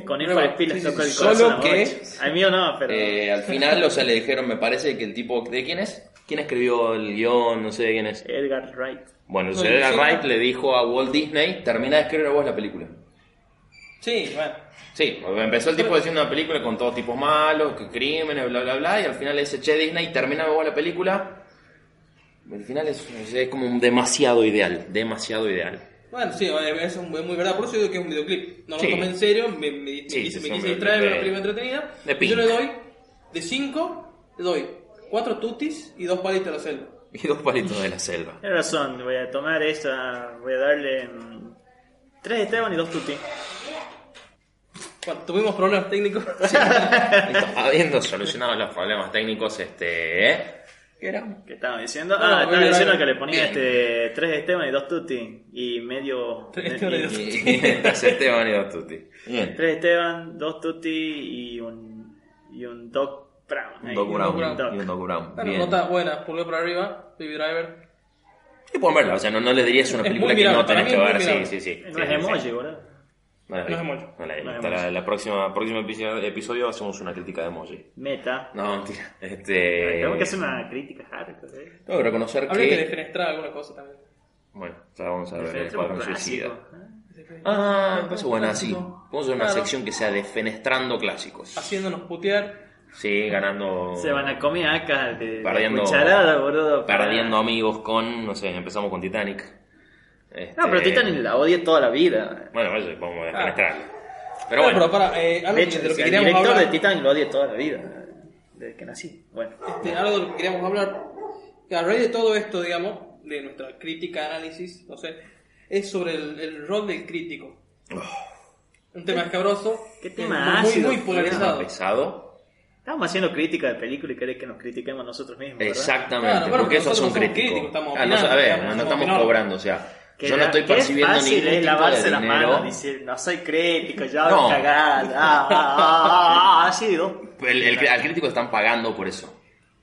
Con Pero Info bueno, Speed les sí, tocó sí, el sí. corazón Solo que-. Al mío no, pero... Eh, al final, o sea, le dijeron, me parece que el tipo... ¿De quién es? ¿Quién escribió el guion? No sé de quién es. Edgar Wright. Bueno, No, sí. Wright le dijo a Walt Disney, termina de escribir vos la película. Sí, bueno. Sí, empezó el tipo diciendo una película con todos tipos malos, que crímenes, bla, bla, bla, y al final le dice, che, Disney, termina vos la película. El final es, es como un demasiado ideal, demasiado ideal. Bueno, sí, es, es un- es muy verdad, por eso digo que es un videoclip. No lo Sí. tomé en serio, me, me, me Sí, quise, me quise distraer, una película entretenida. de y yo le doy, de 5, le doy 4 tutis y 2 palitos de la selva. <laughs> Y dos palitos de la selva. Tienes razón, voy a tomar esta, voy a darle mm, tres Esteban y dos Tutti. Bueno, tuvimos problemas técnicos. <laughs> Listo, Habiendo solucionado los problemas técnicos, este. ¿eh? ¿Qué era? ¿Qué estaba diciendo? No, Ah, estaba diciendo que le ponía este tres Esteban y dos Tutti y medio Tres Esteban y dos Y, y las <laughs> Esteban y dos tutti. Bien. tres Esteban, dos Tutti y un y un Doc Brown. Un. Doc Brown. Y un Doc Brown. Bueno, Bien. nota buena, pulgar para arriba, Baby Driver. Sí, pueden verla, o sea, no, no le dirías una Es película que no tenés que ver. Sí, sí, sí. No Sí, es sí, emoji, sí. boludo. No la vi. No es emoji. No la vi. No es Hasta emoji. la, la próxima, próximo episodio, hacemos una crítica de emoji. Meta. No, mentira. Este. Tenemos que hacer una crítica hardcore, eh. Tengo que reconocer Habría que que. defenestrar alguna cosa también. Bueno, ya vamos a ver el clásico, Suicida. ¿eh? Ah, me parece buena, sí. Vamos a hacer una Claro. sección que sea defenestrando clásicos. Haciéndonos putear. Sí, ganando. Se van a comer acá de, de Perdiendo- cucharada, boludo. para- Perdiendo amigos con. No sé, empezamos con Titanic. Este, No, pero Titanic la odié toda la vida. Bueno, eso vamos a Ah. defenestrarlo. Pero Bueno, bueno. pero para, eh, algo De hecho, de lo que el director hablar. de Titanic lo odié toda la vida. Desde que nací. Bueno. Este, algo de lo que queríamos hablar, que a raíz de todo esto, digamos, de nuestra crítica, análisis, no sé, es sobre el, el rol del crítico. Un tema escabroso, ¿Qué tema muy, ácido, muy polarizado. pesado. Estamos haciendo crítica de película y querés que nos critiquemos nosotros mismos. ¿verdad? Exactamente. Claro, porque son nosotros somos críticos. críticos, estamos Ah, no, opinando, a ver, no estamos estamos opinando. cobrando, o sea, Que yo no estoy percibiendo fácil ningún es tipo lavarse de las dinero. manos, decir, no soy crítico, yo No. hago cagada. Ah, ah, ah, ah, así, ¿no? El, el- al crítico están pagando por eso.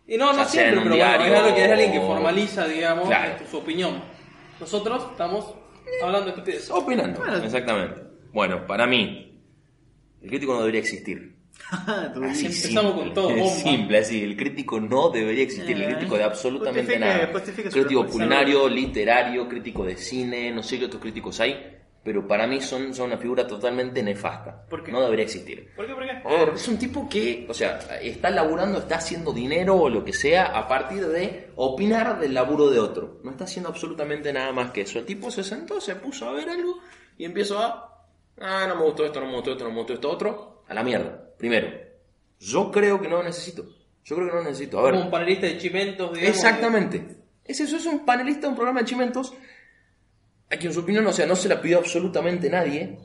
Y no, no siempre, pero bueno, diario es algo que es alguien que formaliza, digamos, Claro. este, su opinión. Nosotros estamos hablando de estupidez. Opinando, Bueno. exactamente. Bueno, para mí, el crítico no debería existir. <laughs> Así. Empezamos simple. con todo, Es bomba. simple, así. El crítico no debería existir. El crítico de absolutamente justifique- nada. justifique Crítico culinario, literario, crítico de cine, no sé qué otros críticos hay. Pero para mí son, son una figura totalmente nefasta. ¿Por qué? No debería existir. ¿Por qué? ¿Por qué? Es un tipo que, o sea, está laburando, está haciendo dinero o lo que sea a partir de opinar del laburo de otro. No está haciendo absolutamente nada más que eso. El tipo se sentó, se puso a ver algo y empezó a. Ah, no me gustó esto, no me gustó esto, no me gustó esto otro. A la mierda. Primero, yo creo que no lo necesito. Yo creo que no lo necesito. A ver. Como un panelista de chimentos, digamos. Exactamente. Es eso, es un panelista de un programa de chimentos a quien su opinión, o sea, no se la pidió absolutamente nadie.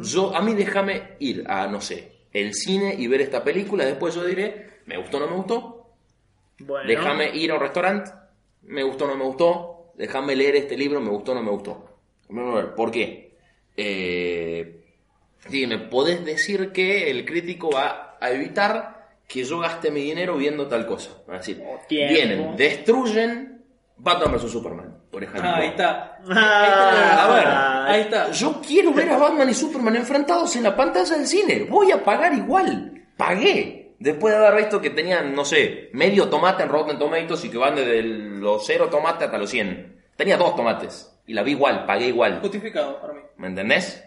Yo, a mí déjame ir a, no sé, el cine y ver esta película, después yo diré, me gustó o no me gustó, Bueno, déjame ir a un restaurante, me gustó o no me gustó, déjame leer este libro, me gustó o no me gustó. ¿Por qué? Eh, dime, ¿podés decir que el crítico va a evitar que yo gaste mi dinero viendo tal cosa? Va a decir, tiempo. vienen, destruyen Batman vs Superman, por ejemplo. Ah, ahí está. Ah, A ver, Ahí está. Yo quiero ver a Batman y Superman enfrentados en la pantalla del cine. Voy a pagar igual. Pagué. Después de haber visto que tenían, no sé, medio tomate en Rotten Tomatoes y que van desde los cero tomates hasta los 100. Tenía dos tomates. Y la vi igual, pagué igual. Justificado para mí. ¿Me entendés?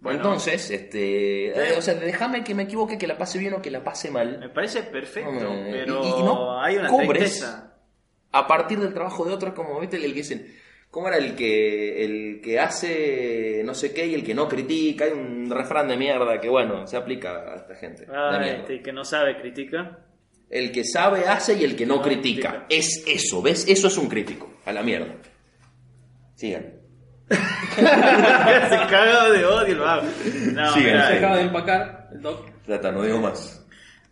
Bueno. Entonces, este. o sea, déjame que me equivoque, que la pase bien o que la pase mal. Me parece perfecto, pero y- y no hay una cobres. tristeza. a partir del trabajo de otros, como viste, el que dicen, ¿cómo era el que el que hace no sé qué y el que no critica? Hay un refrán de mierda que, bueno, se aplica a esta gente. Ah, este, que no sabe critica. El que sabe hace y el que no, No critica. critica. Es eso, ¿ves? Eso es un crítico. A la mierda. Sigan. Se caga de odio el vago. No, Sí, mirá, Se sí. acaba de empacar el doc. Ya está, no digo más.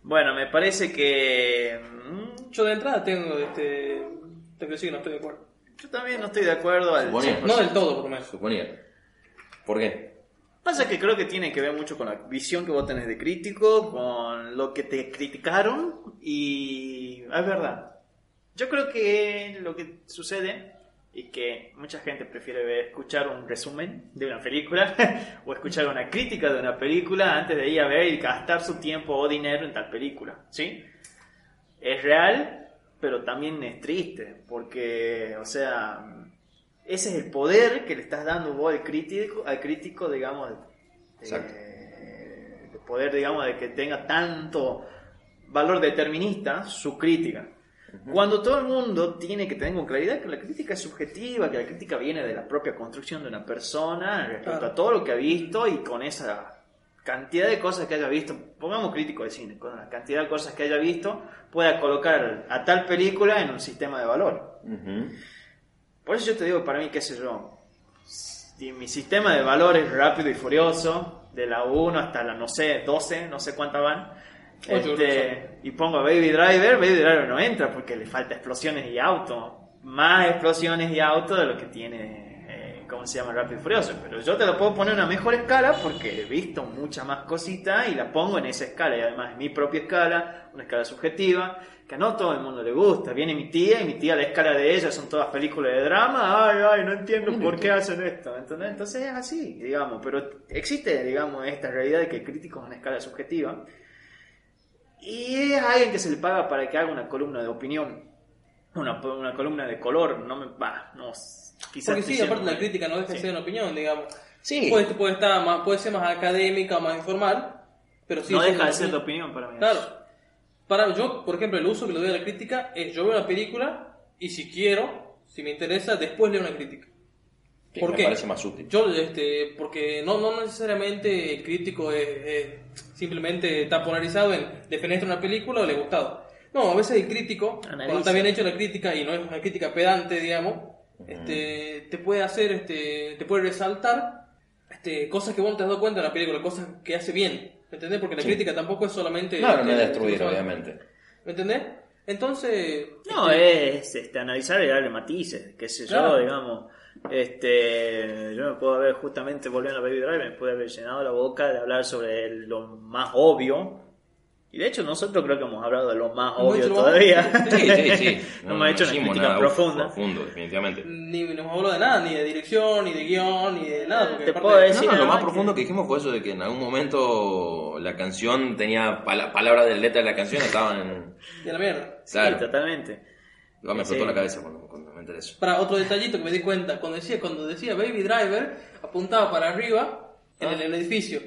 Bueno, me parece que. mm, Yo de entrada tengo este. Tengo que decir que no estoy de acuerdo. Yo también no estoy de acuerdo al Suponía. 100%. No del todo, por lo menos. Suponía. ¿Por qué? Pasa que creo que tiene que ver mucho con la visión que vos tenés de crítico, con lo que te criticaron y es verdad. Yo creo que lo que sucede y que mucha gente prefiere escuchar un resumen de una película <laughs> o escuchar una crítica de una película antes de ir a ver y gastar su tiempo o dinero en tal película, ¿sí? Es real, pero también es triste, porque, o sea, ese es el poder que le estás dando vos al crítico, al crítico digamos, de poder, digamos, de que tenga tanto valor determinista su crítica. Cuando todo el mundo tiene que tener con claridad que la crítica es subjetiva, que la crítica viene de la propia construcción de una persona respecto a todo lo que ha visto y con esa cantidad de cosas que haya visto, pongamos crítico de cine, con la cantidad de cosas que haya visto, pueda colocar a tal película en un sistema de valor. Por eso yo te digo, para mí, qué sé yo, si mi sistema de valores rápido y furioso, de la 1 hasta la, no sé, 12, no sé cuántas van, este, y pongo Baby Driver, Baby Driver no entra porque le falta explosiones y auto, más explosiones y auto de lo que tiene, eh, ¿cómo se llama? Rápido y Furioso. Pero yo te lo puedo poner en una mejor escala porque he visto mucha más cositas y la pongo en esa escala, y además es mi propia escala, una escala subjetiva, que a no todo el mundo le gusta. Viene mi tía y mi tía la escala de ella son todas películas de drama, ay, ay, no entiendo por qué hacen esto, ¿entendés? Entonces es así, digamos, pero existe, digamos, esta realidad de que el crítico es una escala subjetiva. Y es alguien que se le paga para que haga una columna de opinión, una, una columna de color, no me va, no, quizás Porque sí, aparte la crítica no deja de Sí. ser una opinión, digamos. Sí. Puede, puede, estar más, puede ser más académica o más informal, pero sí. no deja de ser opinión. opinión para mí. Claro. Para yo, por ejemplo, el uso que le doy a la crítica es yo veo una película y si quiero, si me interesa, después leo una crítica. Que ¿Por me qué? parece más útil. Yo, este, porque no, no necesariamente el crítico es, es- simplemente está polarizado en defender una película o le ha gustado. No, a veces el crítico, Analiza. cuando está bien hecho la crítica y no es una crítica pedante, digamos, este, te puede hacer, este, te puede resaltar este, cosas que vos no te has dado cuenta en la película, cosas que hace bien. ¿Me entendés? Porque la Sí. crítica tampoco es solamente. Claro, no es este, destruir, obviamente. ¿Me entendés? Entonces. No, este, es este, analizar y darle matices, qué sé yo, Claro. digamos. Este, yo me puedo haber, justamente volviendo a Baby Driver, me pude haber llenado la boca de hablar sobre lo más obvio. Y de hecho, nosotros creo que hemos hablado de lo más obvio todavía. más <laughs> Sí, sí, sí. no hemos hecho una hicimos crítica nada, uf, profunda. Profundo, definitivamente. Ni no hemos hablado de nada, ni de dirección, ni de guion, ni de nada. Porque Te puedo decir- No, no, lo más profundo que- que dijimos fue eso de que en algún momento la canción tenía pala- palabras de letra de la canción estaban en... A la mierda. Claro. Sí, totalmente. Me explotó Sí. la cabeza cuando, cuando me enteré eso. Para otro detallito que me di cuenta, cuando decía, cuando decía Baby Driver, apuntaba para arriba en, el, en el edificio.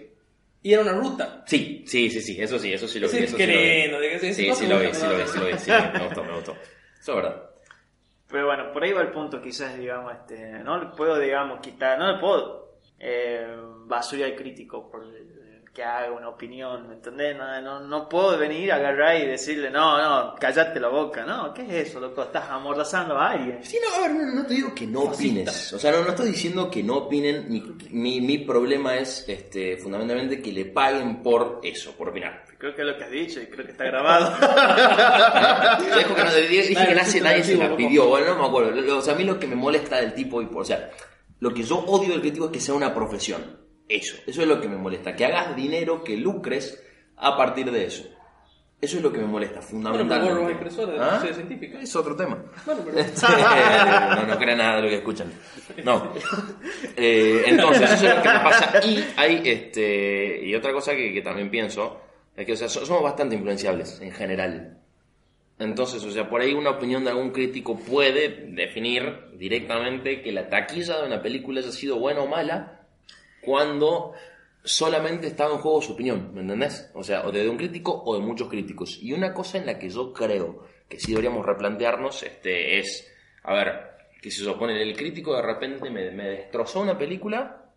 Y era una ruta. Sí, sí, sí, sí, eso sí, eso sí lo vi. Eso sí lo vi. Sí, lo vi, sí lo vi, sí lo vi, sí, me gustó, me gustó. Eso es verdad. Pero bueno, por ahí va el punto, quizás, digamos, este, no le puedo, digamos, quitar, no le puedo eh, basurar al crítico por el- que haga una opinión, ¿me entendés? No, no, no puedo venir, agarrar y decirle, no, no, callate la boca, no, ¿qué es eso, loco? Estás amordazando a alguien. Sí, no, a ver, no, no te digo que no opines. O sea, no, no estoy diciendo que no opinen. Mi, mi, mi problema es este, fundamentalmente que le paguen por eso, por opinar. Creo que es lo que has dicho y creo que está grabado. <laughs> Dejo que no, dije Nadie que nadie, nadie se la pidió. Bueno, no me acuerdo. O sea, a mí lo que me molesta del tipo, y por- o sea, lo que yo odio del crítico es que sea una profesión. Eso, eso es lo que me molesta. Que hagas dinero, que lucres a partir de eso. Eso es lo que me molesta, Bueno, fundamentalmente. pero vos los impresores de ¿Ah? científica. Es otro tema. Bueno, pero... Este, <laughs> no, no crean nada de lo que escuchan. No. Eh, entonces, eso es lo que me pasa. Y hay, este, y otra cosa que, que también pienso, es que, o sea, so- somos bastante influenciables en general. Entonces, o sea, por ahí una opinión de algún crítico puede definir directamente que la taquilla de una película haya sido buena o mala cuando solamente estaba en juego su opinión, ¿me entendés? O sea, o de un crítico o de muchos críticos. Y una cosa en la que yo creo que sí deberíamos replantearnos este, es, a ver, que se supone el crítico de repente me, me destrozó una película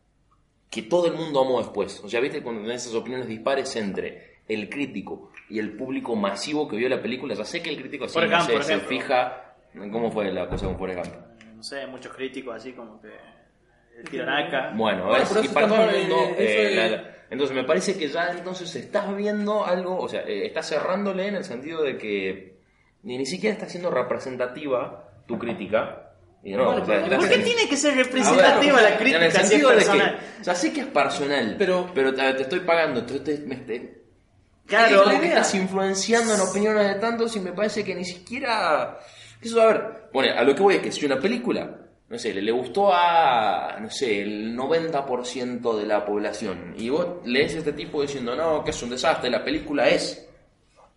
que todo el mundo amó después. O sea, viste cuando tenés esas opiniones dispares entre el crítico y el público masivo que vio la película. Ya sé que el crítico así, no sé, se fija... ¿Cómo fue la cosa con Forrest Gump? no sé, muchos críticos así como que tiran acá. Bueno, Bueno, pero y para todo el mundo. eh, eh, la- es- la- entonces me parece que ya entonces estás viendo algo, o sea, eh, estás cerrándole en el sentido de que ni, ni siquiera está siendo representativa tu crítica. Y no, Bueno, o sea, ¿Por qué tiene que ser A ver, representativa la en crítica el si es sentido de que, personal? ya sé que es personal, Pero- pero, te, te estoy pagando, te, te- me- te- Claro, es que estás influenciando en opiniones de tantos y me parece que ni siquiera. Eso, a ver, pone, a lo que voy es que si una película, no sé, le, le gustó a, no sé, el 90% de la población y vos lees este tipo diciendo, no, que es un desastre, la película es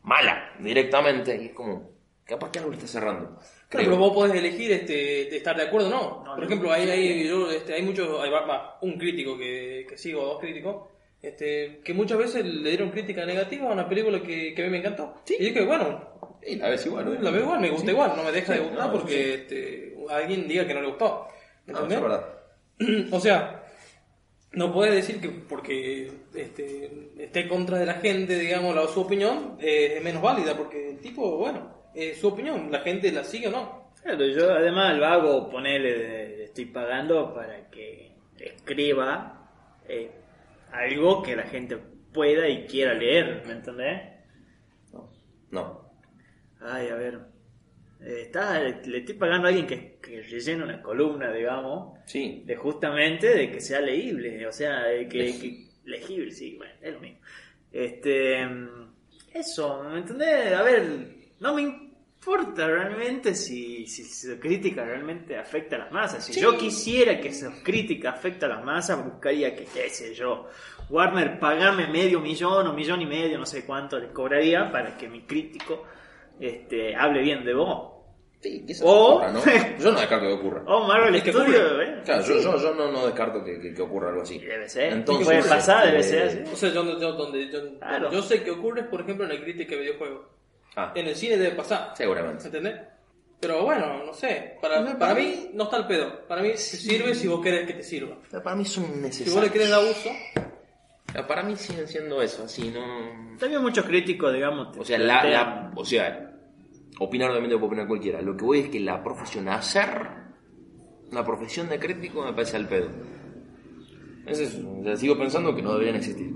mala directamente y es como, capaz que algo le está cerrando. Claro, pero vos podés elegir este, de estar de acuerdo o no. No, Por no. ejemplo, hay, hay, yo, este, hay muchos, hay va- va, un crítico que, que sigo, dos críticos, este, que muchas veces le dieron crítica negativa a una película que, que a mí me encantó. Y dije, bueno, Y la ves igual, ¿no? La veo igual, me gusta igual, no me deja de Sí, gustar no, porque este, alguien diga que no le gustó. No, ¿Entendés? es verdad. <clears throat> O sea, no puedes decir que porque este, esté contra de la gente, digamos, la, su opinión eh, es menos válida, porque el tipo, bueno, es su opinión, la gente la sigue o no. Claro, yo además lo hago, ponele, estoy pagando para que escriba eh, algo que la gente pueda y quiera leer, ¿me entendés? No. No. Ay, a ver, eh, está, le estoy pagando a alguien que, que rellene una columna, digamos, Sí. de justamente de que sea leíble, o sea, de que, que- legible, sí, bueno, es lo mismo. Este, mm, eso, ¿me entendés? A ver, no me importa realmente si, si su crítica realmente afecta a las masas. Si yo quisiera que su crítica afecte a las masas, buscaría que, qué sé yo, Warner pagarme medio millón o millón y medio, no sé cuánto le cobraría para que mi crítico este, hable bien de vos. Sí, quizás O- ocurra, ¿no? <laughs> Yo no descarto que ocurra. O Marvel Es que ocurre. ¿eh? Claro, yo, yo, yo no, no descarto que, que, que ocurra algo así. Debe ser. Entonces, puede pasar, debe este, ser así. O sea, yo, yo- donde, yo, Claro. yo sé que ocurre, por ejemplo, en la crítica de videojuegos. Ah, En el cine debe pasar, seguramente. ¿entendés? Pero bueno, no sé, para, No, para para mí no está el pedo. Para mí sirve si vos querés que te sirva. Para mí son Si vos le querés dar uso, Para mí siguen siendo eso, así, no... También muchos críticos, digamos. te O sea, la, la- o sea, opinar obviamente puede opinar cualquiera. Lo que voy es que la profesión, hacer una profesión de crítico me parece al pedo. Es eso. O sea, sigo pensando que no deberían existir.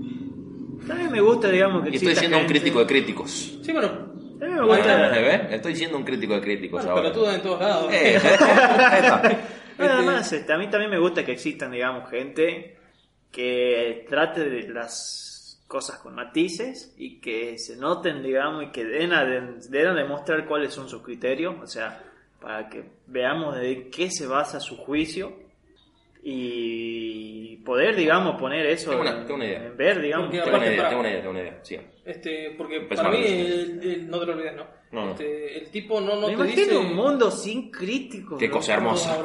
También me gusta, digamos, que Y estoy siendo un crítico de críticos. sí, bueno, También me Ahí gusta. ¿Eh? Estoy siendo un crítico de críticos bueno ahora. pero tú en todos lados. Eh, <laughs> ahí está. No, además, este, a mí también me gusta que existan, digamos, gente que trate de las cosas con matices y que se noten, digamos, y que den a, den a demostrar cuáles son sus criterios, o sea, para que veamos de qué se basa su juicio y poder, digamos, poner eso Tengo una- en, tengo una idea. en ver, digamos. Tengo una idea, tengo una idea, tengo una idea. Sí. Este, porque Empezó para mí, el- no te lo olvides, ¿no? No, no. Este, el tipo no, no Me te imagino dice... un mundo sin críticos. Qué ¿no? cosa hermosa.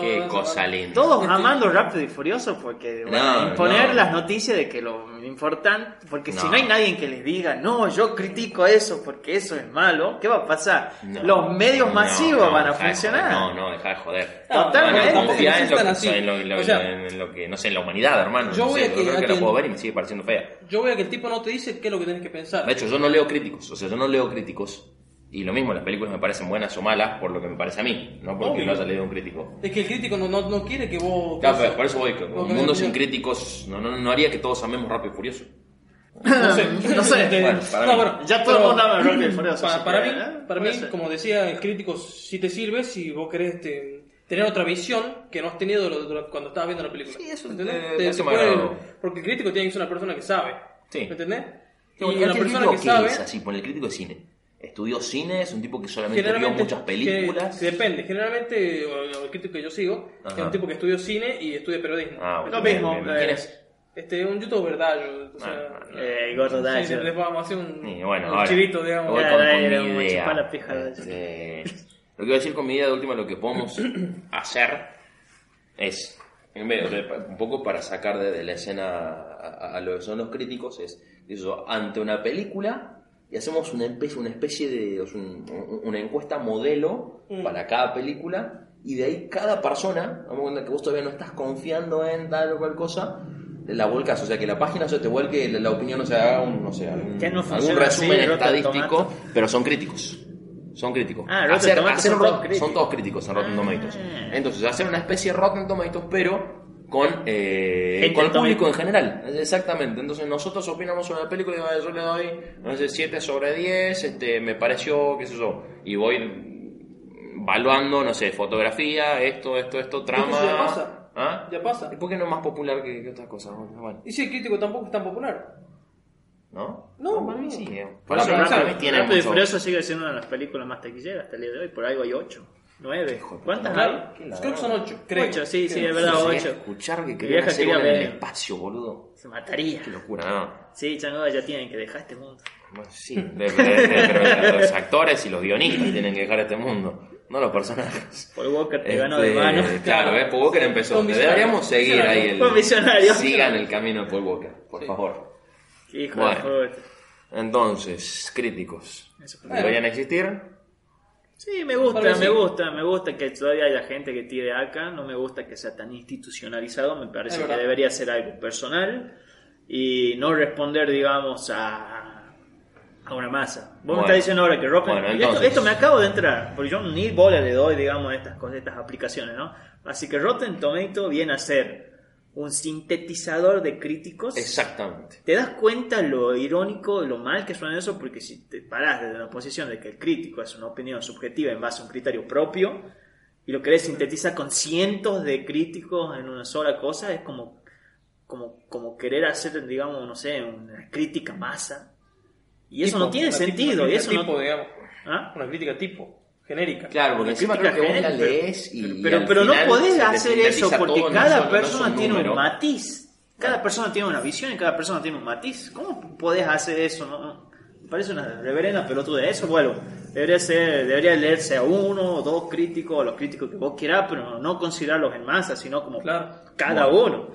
Qué cosa linda. Todos Este- amando Rápido y Furioso porque No, bueno, imponer no. las noticias de que lo importante, porque si No. no hay nadie que les diga, no, yo critico eso porque eso es malo, ¿qué va a pasar? No. Los medios No, masivos no, van a deja de funcionar. joder, No, no, deja de joder. Totalmente. No, confía en lo, que, así. en, lo, en lo- O sea, en lo que, no sé, en la humanidad, hermano. yo no voy sé, a que- creo a que que- la puedo ver y me sigue pareciendo fea. Yo veo que el tipo no te dice qué es lo que tienes que pensar. De hecho, yo no leo críticos, o sea, yo no leo críticos. Y lo mismo, las películas me parecen buenas o malas por lo que me parece a mí, no porque Obvio. lo haya leído un crítico. Es que el crítico no, no, no quiere que vos... Claro, pero por eso voy, que un mundo sin opinión. críticos no, no, no haría que todos amemos Rápido y Furioso. <laughs> No sé, No sé. Bueno, para no, mí. bueno, Ya todo el mundo habla de Rápido y Furioso, Para, así para que, mí, ¿eh? para Puede mí, ser. como decía, el crítico sí te sirve si vos querés este, tener otra visión que no has tenido lo- lo- cuando estabas viendo la película. Sí, eso ¿Entendés? te- Te- eso te me puede- agradó. porque el crítico tiene que ser una persona que sabe. Sí. ¿Me entendés? Y Y una persona que sabe... es así, pone el crítico de cine. Estudió cine, es un tipo que solamente vio muchas películas. que- depende. Generalmente, o- o el crítico que yo sigo, Ajá. es un tipo que estudió cine y estudia periodismo. Ah, Lo bien, mismo, bien, bien. eh, ¿Quién es? Este, un youtuber Dayo, o sea, Ah, ah, Eh, gordo sí, Dayo. les vamos a hacer un, Y bueno, un ahora, chivito, digamos. voy con, con era mi idea. la pija de- Este, lo que voy a decir con mi idea de última, lo que podemos <coughs> hacer es, en de, un poco para sacar de, de la escena a, a- a lo que son los críticos, es eso, ante una película y hacemos una especie, una especie de, un- una encuesta modelo Mm. para cada película y de ahí cada persona, damos cuenta que vos todavía no estás confiando en tal o cual cosa, la volcas, o sea que la página se te vuelque la, la opinión, o sea, haga un, no sé, algún, no así, resumen estadístico, pero son críticos. Son críticos. Ah, Hacer- hacer son todos críticos. son todos críticos en Rotten Ah. Tomatoes. Entonces, hacer una especie de Rotten Tomatoes, pero con, eh, con el público en general. Exactamente. Entonces, nosotros opinamos sobre la película y yo le doy, no sé, 7 sobre 10, este, me pareció, qué sé yo, y voy evaluando, no sé, fotografía, esto, esto, esto, trama. Eso ya pasa. ¿Ah? Ya pasa. ¿Y por qué no es más popular que, que otras cosas? Bueno, bueno, Y si el crítico tampoco es tan popular. ¿no? No, para mí no. sí. eh. No, Por eso pero, o sea, para mí tiene mucho... Furioso sigue siendo una de las películas más taquilleras hasta el día de hoy. Por algo hay 8, 9. ¿Cuántas hay? creo que son ocho. Creo. Ocho, sí, sí, es verdad, 8. escuchar que hacer quería una en el espacio, boludo. Se mataría. Qué locura, ¿no? Sí, Chango, ya tienen que dejar este mundo. Sí, los actores y los guionistas tienen que dejar este mundo, no los personajes. Paul Walker te ganó Este, de mano. Claro, ¿ves? Paul Walker empezó. Deberíamos seguir ahí el. Sigan el camino de Paul Walker, por Sí. favor. Hijo Bueno. de. Entonces, críticos. ¿Deberían existir? Sí, me gusta, me sí. gusta, me gusta que todavía haya gente que tire acá, no me gusta que sea tan institucionalizado, me parece que debería ser algo personal y no responder, digamos, a, a una masa. Vos Bueno. me estás diciendo ahora que Rotten... Bueno, esto, entonces- esto me acabo de entrar, porque yo ni bola le doy, digamos, a estas cosas, estas aplicaciones, ¿no? Así que Rotten Tomato viene a ser un sintetizador de críticos. Exactamente. ¿Te das cuenta lo irónico, lo mal que suena eso? Porque si te paras desde la posición de que el crítico es una opinión subjetiva en base a un criterio propio y lo querés sintetizar con cientos de críticos en una sola cosa, es como, como, como querer hacer, digamos, no sé, una crítica masa. Y eso Tipo, no tiene sentido. Y eso tipo, no... digamos. ¿Ah? Una crítica tipo, genérica. Claro, porque encima creo que vos la lees y. Pero, al pero no podés hacer eso porque cada solo- persona tiene un matiz. Cada persona tiene una visión y cada persona tiene un matiz. ¿Cómo podés hacer eso? No. Me parece una reverenda pelotuda de eso. Bueno, debería ser, debería leerse a uno o dos críticos, o los críticos que vos quieras, pero no considerarlos en masa, sino como Claro. cada Bueno. uno.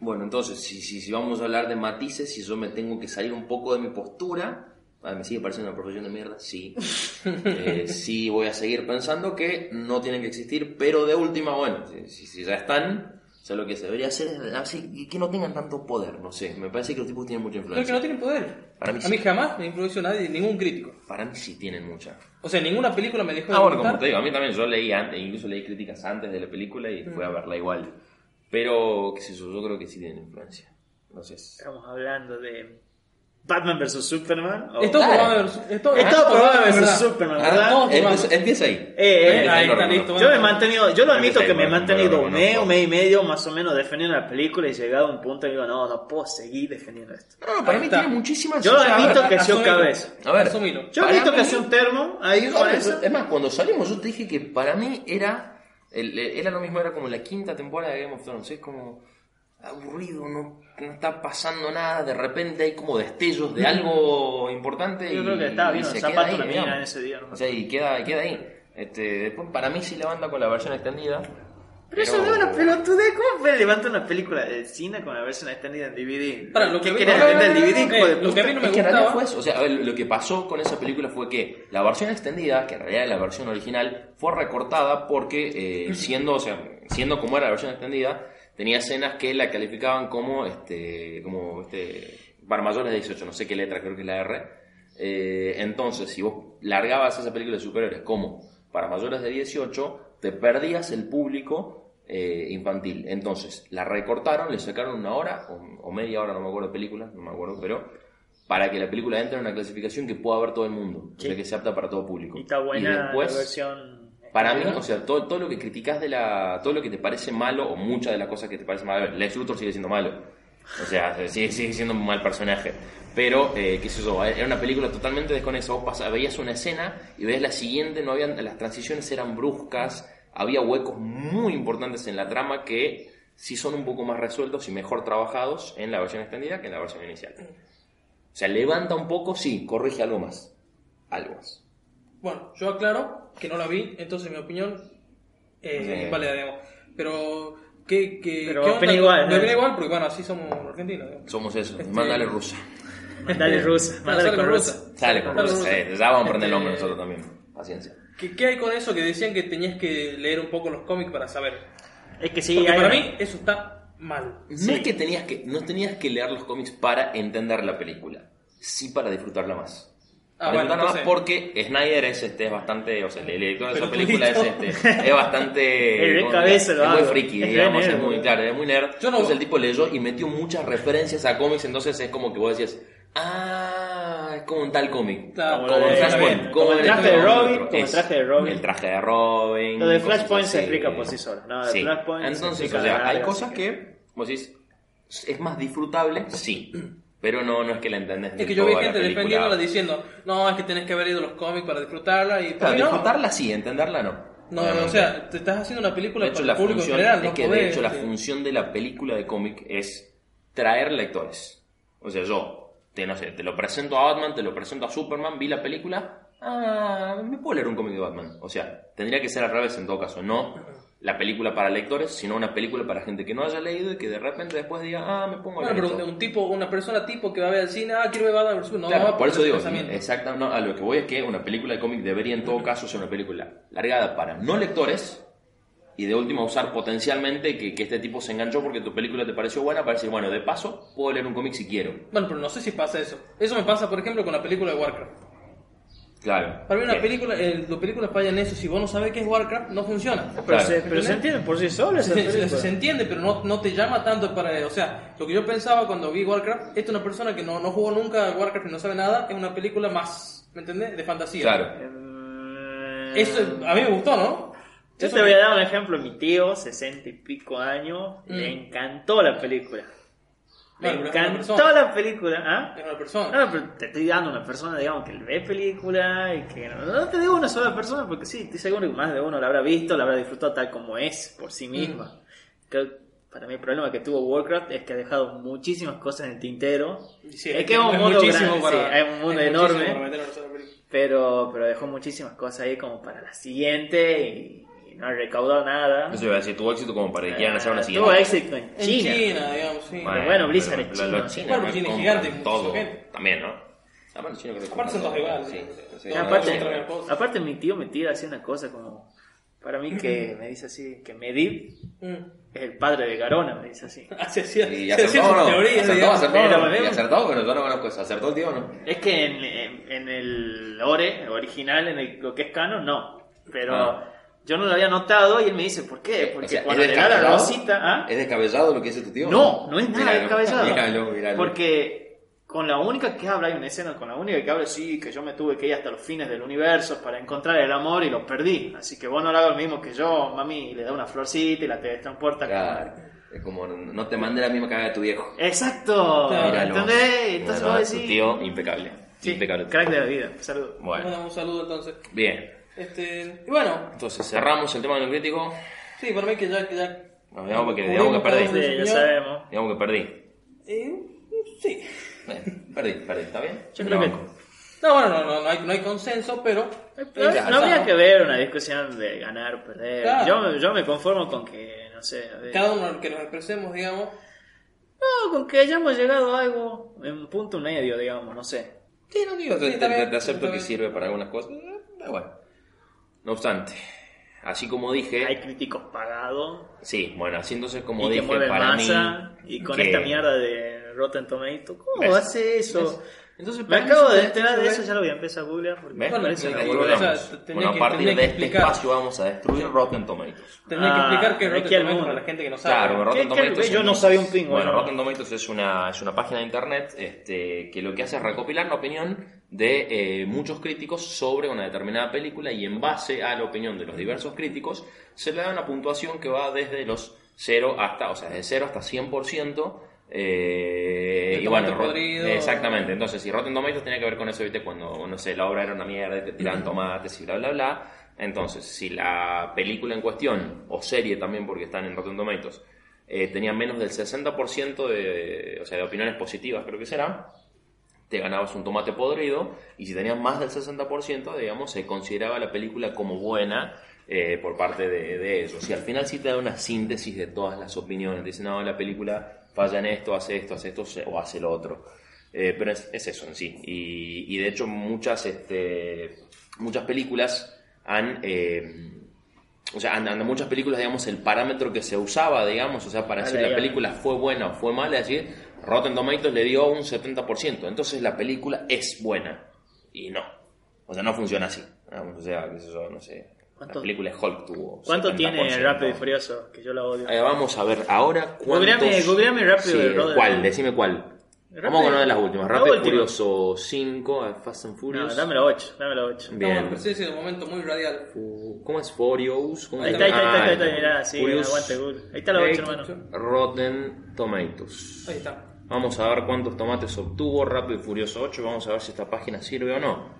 Bueno, entonces, si, si, si vamos a hablar de matices, si yo me tengo que salir un poco de mi postura, ah, me sigue pareciendo una profesión de mierda, sí. <laughs> Eh, sí voy a seguir pensando que no tienen que existir, pero de última, bueno, si, si- ya están, o sea, lo que se debería hacer es así, y que no tengan tanto poder, no sé, me parece que los tipos tienen mucha No, es que influencia. no tienen poder. Para mí a mí sí. jamás me influenció nadie, ningún crítico. Para mí sí tienen mucha. O sea, ninguna película me dejó Ah, de bueno, gustar. como te digo, a mí también, yo leí antes, incluso leí críticas antes de la película y fui a verla igual. Pero, qué sé yo, yo creo que sí tienen influencia. No sé. Estamos hablando de Batman vs Superman. o- Es todo Batman Batman vs ¿verdad? Superman, Ah, ¿verdad? por empieza, ahí. Eh, eh, Empieza ahí está, Norman. listo. Yo me he mantenido, yo lo admito que me he mantenido un no mes, un mes y medio más o menos defendiendo la película y llegado a un punto y digo, no, no puedo seguir defendiendo esto. No, no, para mí tiene muchísima Yo admito A- que asumilo. yo cabeza. A ver, Asumilo. Yo admito que hace un termo ahí No. Es más, cuando salimos yo te dije que para mí era, el- era lo mismo, era como la quinta temporada de Game of Thrones. Es como aburrido, no, no está pasando nada, de repente hay como destellos de algo importante. Yo y, creo que estaba viendo se el queda zapato ahí, en ese día. ¿no? O sea, y queda, y queda ahí. Este, después para mí sí levanta con la versión extendida. Pero eso no es una pelotudez. ¿Cómo puede levantar una película de cine con la versión extendida en DVD? Para, lo que ¿Qué vi- querés vender el DVD, de lo que a mí no me Es que gustaba. fue eso. O sea, lo que pasó con esa película fue que la versión extendida, que en realidad es la versión original, fue recortada porque, eh, <laughs> siendo, o sea, siendo como era la versión extendida, tenía escenas que la calificaban como, este, como, este, para mayores de 18, no sé qué letra, creo que es la R. Eh, entonces, si vos largabas esa película de superhéroes como para mayores de 18, te perdías el público eh, infantil. Entonces, la recortaron, le sacaron una hora o, o media hora, no me acuerdo de película, no me acuerdo, pero para que la película entre en una clasificación que pueda ver todo el mundo, o sea, que se apta para todo público. Y está buena Y después, la versión. Para mí, o sea, todo, todo lo que criticas de la. Todo lo que te parece malo, o muchas de las cosas que te parecen malo. Lex Luthor sigue siendo malo. O sea, sigue, sigue siendo un mal personaje. Pero, eh, qué sé yo, era una película totalmente desconexa. Vos pasabas- veías una escena y veías la siguiente, no habían, las transiciones eran bruscas, había huecos muy importantes en la trama que sí son un poco más resueltos y mejor trabajados en la versión extendida que en la versión inicial. O sea, levanta un poco, sí, corrige algo más. Algo más. Bueno, yo aclaro que no la vi, entonces mi opinión eh, Sí. es válida, digamos. Pero, ¿qué, qué, Pero qué onda? opina igual, Me ¿no? opina igual porque, bueno, así somos argentinos. digamos. Somos eso. Este- Mándale rusa. Dale rusa, Dale, mándale sale con rusa. rusa. Sale con Dale, rusa. rusa. eh, ya vamos a aprender el Este- nombre nosotros también. Paciencia. ¿Qué, qué hay con eso que decían que tenías que leer un poco los cómics para saber? Es que sí, Porque hay para una- mí eso está mal. No es que tenías que no tenías que leer los cómics para entender la película, sí para disfrutarla más. Ah, bueno, más porque Snyder es este es bastante, o sea, el director de esa película es este es bastante <laughs> Es de ¿cómo cabeza lo es muy friki, Es digamos, nerd, es muy claro, es muy nerd. Yo no- Entonces el tipo leyó y metió muchas referencias a cómics, entonces es como que vos decías, "Ah, es como un tal cómic." Claro, como de- Flashpoint, como el traje de. Robin, como el Es traje de Robin. El traje de Robin. Lo de Flashpoint se explica por sí solo. No, Sí. Flashpoint Entonces, o sea, hay cosas que, vos decís, es más disfrutable, sí, pero no, no es que la entendés Es que yo vi gente defendiéndola diciendo, no, es que tenés que haber ido a los cómics para disfrutarla y Claro, no. disfrutarla sí, entenderla no. No, Obviamente. o sea, te estás haciendo una película de hecho, para la el público en función, general, es no que de hecho la función de la película de cómic es traer lectores. O sea, yo, te, no sé, te lo presento a Batman, te lo presento a Superman, vi la película, ah, me puedo leer un cómic de Batman. O sea, tendría que ser al revés en todo caso, no la película para lectores, sino una película para gente que no haya leído y que de repente después diga, ah, me pongo a Bueno, leer pero esto". un, tipo, una persona tipo que va a ver al cine, ah, quiero ver Batman vs. No, Claro, va por eso digo, exacto, no, a lo que voy es que una película de cómic debería en todo caso ser una película largada para no lectores y de última usar potencialmente que, que este tipo se enganchó porque tu película te pareció buena para decir, bueno, de paso puedo leer un cómic si quiero. Bueno, pero no sé si pasa eso. Eso me pasa, por ejemplo, con la película de Warcraft. Claro. Para mí una película, eh, la película falla en eso. Si vos no sabés qué es Warcraft, no funciona. Pero, Claro. se, pero se entiende por sí solo esa <laughs> Se, se- película. se entiende, pero no, no te llama tanto para... O sea, lo que yo pensaba cuando vi Warcraft, esta es una persona que no, no jugó nunca a Warcraft y no sabe nada, es una película más, ¿me entendés? De fantasía. Claro. Mm, Eso a mí me gustó, ¿no? Yo Eso te voy a dar un ejemplo. Mi tío, sesenta y pico años, le Mm. encantó la película. Una encantó la película. ¿ah? Es una persona. No, pero te estoy dando una persona, digamos, que ve película y que no, no te digo una sola persona porque sí, estoy seguro que más de uno la habrá visto, la habrá disfrutado tal como es por sí misma. Creo que para mí el problema que tuvo Warcraft es que ha dejado muchísimas cosas en el tintero. Sí, es que es un mundo grande, para- sí, es un mundo es enorme. Pero, pero dejó muchísimas cosas ahí como para la siguiente y, no ha recaudado nada. Eso iba a decir, tuvo éxito como para que quieran hacer una Ah, siguiente. Tuvo éxito en En China. China, digamos, sí. Bueno, bueno, Blizzard es pero chino, los sí. chinos Bueno, no China es compran gigante, todo. mucha gente. También, ¿no? Creo que Aparte son. Sí, sí, otra cosa. mi tío me tira así una cosa como para mí que me dice así que Medivh Mm. es el padre de Garona me dice así <laughs> Así hacía, Y se hacía acertó, sus ¿no? teorías, Acertó, digamos. acertó, Pero, ¿no? Y ¿eh? acertó, pero yo no conozco eso. ¿Acertó el tío o no? es que en, en- en el lore original en el- lo que es canon no pero Ah. Yo no lo había notado y él me dice ¿por qué? porque O sea, cuando ¿es le da la rosita ¿ah? ¿Es descabellado lo que dice tu tío? no no es nada Míralo, descabellado Míralo, míralo. porque con la única que habla, hay una escena con la única que habla, sí, que yo me tuve que ir hasta los fines del universo para encontrar el amor y lo perdí. Así que vos no lo hagas lo mismo que yo, mami, y le da una florcita y la teletransporta. Claro. Es como, no te mande la misma cagada de tu viejo. Exacto. Míralo. ¿entendés? Entonces Míralo, vos tu decís... tío, impecable. Sí, Impecable. crack de la vida, saludos. Bueno, Bueno, un saludo entonces. bien. Este, y bueno, Entonces cerramos el tema de lo crítico. sí, para mí que ya... Que ya Bueno, digamos que, Cubrimos digamos que perdí. Sí, ya sabemos. Digamos que perdí. eh, sí. Perdí, perdí. ¿Está bien? Yo creo que- No. No, bueno, no, no, no, hay, no hay consenso, pero... No, Ya, no habría que ver una discusión de ganar o perder. Claro. Yo, yo me conformo con que, no sé, a ver, Cada uno que nos expresemos, digamos... no, con que hayamos llegado a algo en un punto medio, digamos, no sé. Sí, no digo, Sí, te- te acepto que sirve para algunas cosas. eh, Pero bueno. No obstante, así como dije, Hay críticos pagados sí, bueno, así entonces como y que dije, mueven para masa mí. y con que- esta mierda de Rotten Tomatoes. ¿Cómo ¿Ves? hace eso? ¿Ves? Entonces, Me acabo de te- enterar de eso, ya lo voy a empezar a googlear porque me parece Ahí bueno, Bueno, a que- partir de que este explicar. espacio vamos a destruir Rotten Tomatoes. Tendría que Ah, explicar que de Rotten aquí al Tomatoes mundo. para la gente que no sabe. Claro, ¿no? Rotten ¿Qué- qué- Tomatoes. yo es- no sabía un ping, Bueno, bueno. Rotten Tomatoes es una, es una página de internet este, que lo que hace es recopilar la opinión de eh, muchos críticos sobre una determinada película y en base a la opinión de los diversos críticos se le da una puntuación que va desde los 0 hasta, o sea, de 0 hasta 100%. Eh, y bueno, podrido. exactamente. Entonces, si Rotten Tomatoes tenía que ver con eso, ¿viste? Cuando, no sé, la obra era una mierda y te tiraban tomates y bla, bla, bla. Entonces, si la película en cuestión, o serie también, porque están en Rotten Tomatoes, eh, tenía menos del 60% de, o sea, de opiniones positivas, creo que será, te ganabas un tomate podrido, y si tenías más del 60%, digamos, se consideraba la película como buena eh, por parte de, de ellos. Y al final sí te da una síntesis de todas las opiniones. Te dicen, no, la película falla en esto, hace esto, hace esto o hace lo otro. Eh, pero es, es eso en sí. Y, y de hecho muchas, este, muchas películas han... eh, o sea, en, en muchas películas, digamos, el parámetro que se usaba, digamos, o sea, para decir la película fue buena o fue mala, es decir, Rotten Tomatoes le dio un 70%, entonces la película es buena. Y no. O sea, no funciona así. o sea, qué sé yo, no sé. La ¿Cuánto- película de Hulk tuvo. ¿Cuánto 70%. tiene Rápido y Furioso? Que yo la odio. Eh, vamos a ver ahora cuántos... Googleame- googleame Rápido Sí, Roder. ¿Cuál? Decime cuál. Rápido- Vamos con una de las últimas. Rápido y. Furioso 5, a Fast and No, Furious. dame la 8, dame la 8. Estamos en Bien. presencia de un momento muy radial. ¿Cómo es Furious? ¿Cómo Ahí está, ahí está, ahí está, ahí está, mirá, sí, Furious aguante Google. Ahí está la 8, Eight, hermano. Rotten Tomatoes. Ahí está. Vamos a ver cuántos tomates obtuvo Rápido y Furioso 8. Vamos a ver si esta página sirve o no.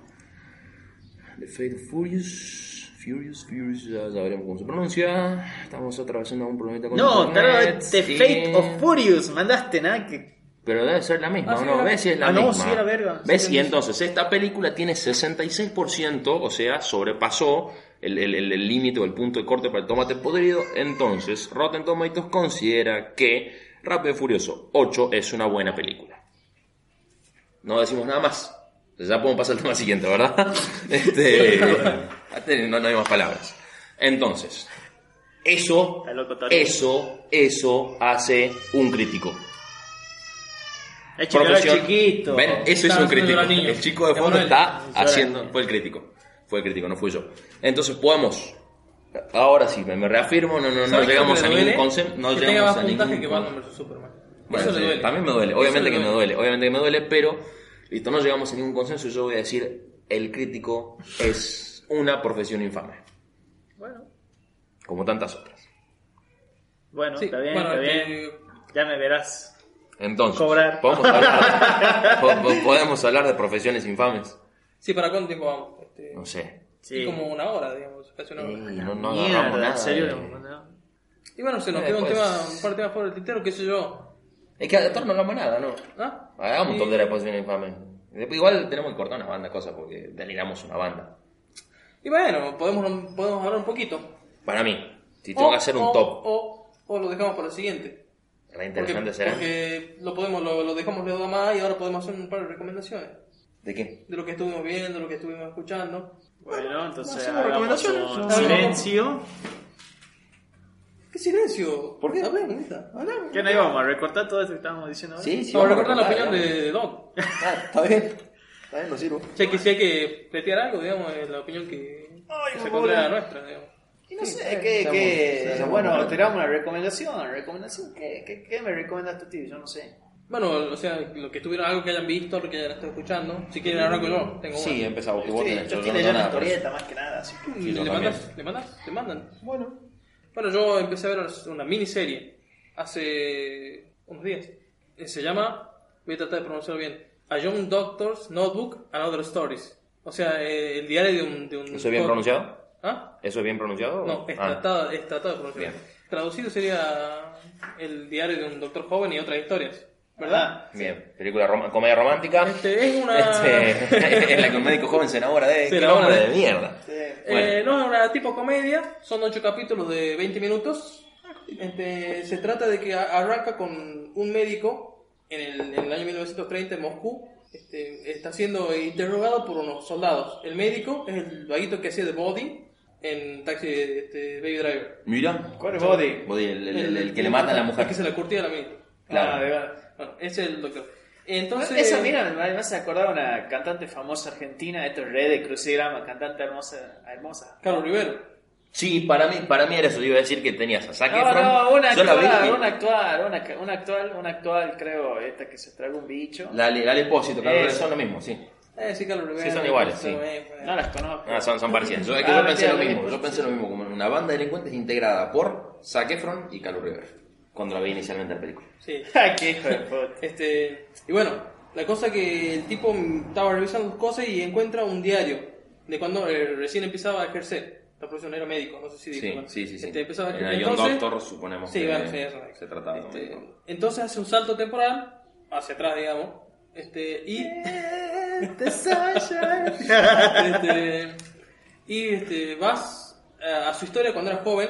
The Fate of Furious. Furious, Furious, ya sabremos cómo se pronuncia. Estamos atravesando un problemita con No, internet. tarado, The Sí. Fate of Furious. Mandaste, nada que. Pero debe ser la misma, Ah, sí, ¿no? ¿Ves si es la Ah, no, misma? sí, era verga. ¿Ves? Sí, y entonces esta película tiene 66%, o sea, sobrepasó el el- el- el límite o el punto de corte para el tomate podrido. Entonces, Rotten Tomatoes considera que Rápido y Furioso 8 es una buena película. No decimos nada más. Ya podemos pasar al tema siguiente, ¿verdad? <laughs> Este, no, no hay más palabras. Entonces, eso, eso, eso hace un crítico. Chiquito. ¿Ven? Eso es un crítico. El chico de fondo está haciendo. Fue el crítico. Fue el crítico, no fui yo. Entonces podemos. Ahora sí, me, me reafirmo, no, no, no ¿Sabes qué llegamos le a ningún concepto. No que llegamos a ningún que con- Batman vs Superman. Bueno, Eso le duele. también me duele, obviamente que me duele, obviamente que me duele, pero listo, no llegamos a ningún consenso yo voy a decir, el crítico es una profesión infame, Bueno, como tantas otras. bueno Sí, está bien, bueno, está bien. Ya me verás. Entonces, Cobrar. Podemos, hablar, <laughs> po- podemos hablar de profesiones infames, Sí, ¿para cuánto tiempo vamos? Este, no sé. Sí. Como una hora, digamos, casi una hora. Y no, no Mierda, agarramos nada. en serio. de- no. Y bueno, se nos Eh, queda un, pues- tema, un par de temas por el tintero, qué sé yo. Es que de actor no hagamos nada, ¿no? ¿Ah? Hagamos un Y- top de la profesión infame. Igual tenemos que cortar una banda, cosas, porque deliramos una banda. Y bueno, podemos, podemos hablar un poquito. Para mí, si tengo O- que hacer un o- top, O, o lo dejamos para el siguiente. la Porque, interesante será. porque lo podemos, lo, lo dejamos de más y ahora podemos hacer un par de recomendaciones. ¿De qué? De lo que estuvimos viendo, lo que estuvimos escuchando. Bueno, entonces hacemos hagamos recomendaciones. un silencio. ¿Qué silencio? ¿Por qué? Hablemos, neta, hablamos. ¿Qué no íbamos a recortar todo esto que estábamos diciendo ahora? Sí, sí. Vamos a vamos recordar la opinión de, de Doc. Ah, está bien. Lo sirvo. Si hay que, si hay que pletear algo, digamos, es la opinión que, que se la nuestra, digamos. Y no Sí, sé, sí, ¿qué, qué- seamos bueno, buenos. tiramos una recomendación, recomendación, ¿qué, qué, qué me recomiendas tú, tío? Yo no sé. Bueno, o sea, lo que estuvieron, algo que hayan visto, lo que hayan estado escuchando. Si quieren arranco yo, tengo Sí, una. empezamos. que Yo vos estoy, tenés, yo no leyendo tengo nada, historieta más que nada, así que... Sí, ¿Le mandas? ¿Le mandas? ¿Le mandan? Bueno. Bueno, yo empecé a ver una miniserie hace unos días. Se llama, voy a tratar de pronunciarlo bien, A Young Doctor's Notebook and Other Stories. O sea, eh, el diario de un... De un ¿Eso es bien pronunciado? ¿Ah? ¿Eso es bien pronunciado? No, es Ah. tratado, es tratado de pronunciar. Bien. Traducido sería el diario de un doctor joven y otras historias. ¿Verdad? Ah, Bien, película rom- comedia romántica. Este, es una... Este, <laughs> en la que un médico joven se enamora de. Se ¡Qué enamora de- de mierda! Eh, Bueno. no, es una tipo comedia, son ocho capítulos de 20 minutos. Este, se trata de que arranca con un médico en el, en el año 1930 en Moscú. Este, está siendo interrogado por unos soldados. El médico es el vaguito que hacía de Body en Taxi este, Baby Driver. Mira. ¿Cuál es Body? Body, el, el- el- el que le mata a la mujer. El que se la curtía a la mina. Claro. Ah, de verdad. Bueno, ese es el doctor. Entonces, Esa, mira, me me hace acordar a una cantante famosa argentina, esto es Red de Crucigrama, cantante hermosa, hermosa. Carlos Rivero. Sí, para mí, para mí era eso. Yo iba a decir que tenías a Zac No, Efron. no, una actual, una actual, una, una actual, una actual, creo, esta que se traga un bicho. La, la Lepósito. Rivero, son lo mismo, sí. Eh, sí, Carlos. Sí, son iguales, sí. Pues. No las conozco. Ah, son, son parecidas. Yo, es que Ah, yo pensé lo mismo. Yo pensé lo mismo, como una banda de delincuentes integrada por Zac Efron y Carlos Rivero. Cuando la vi inicialmente en la película. Sí. <laughs> Ay, qué hijo de puta. Este, y bueno, la cosa que el tipo estaba revisando cosas y encuentra un diario de cuando eh, recién empezaba a ejercer. La profesión era médico, no sé si dijo. Sí, bueno. sí, sí. sí. Este, empezaba a. Ion Entonces, Doctor suponemos sí, que bueno, sí, eso. se trataba de un Este, entonces hace un salto temporal hacia atrás, digamos. Este, y este, y este, vas a, a su historia cuando era joven,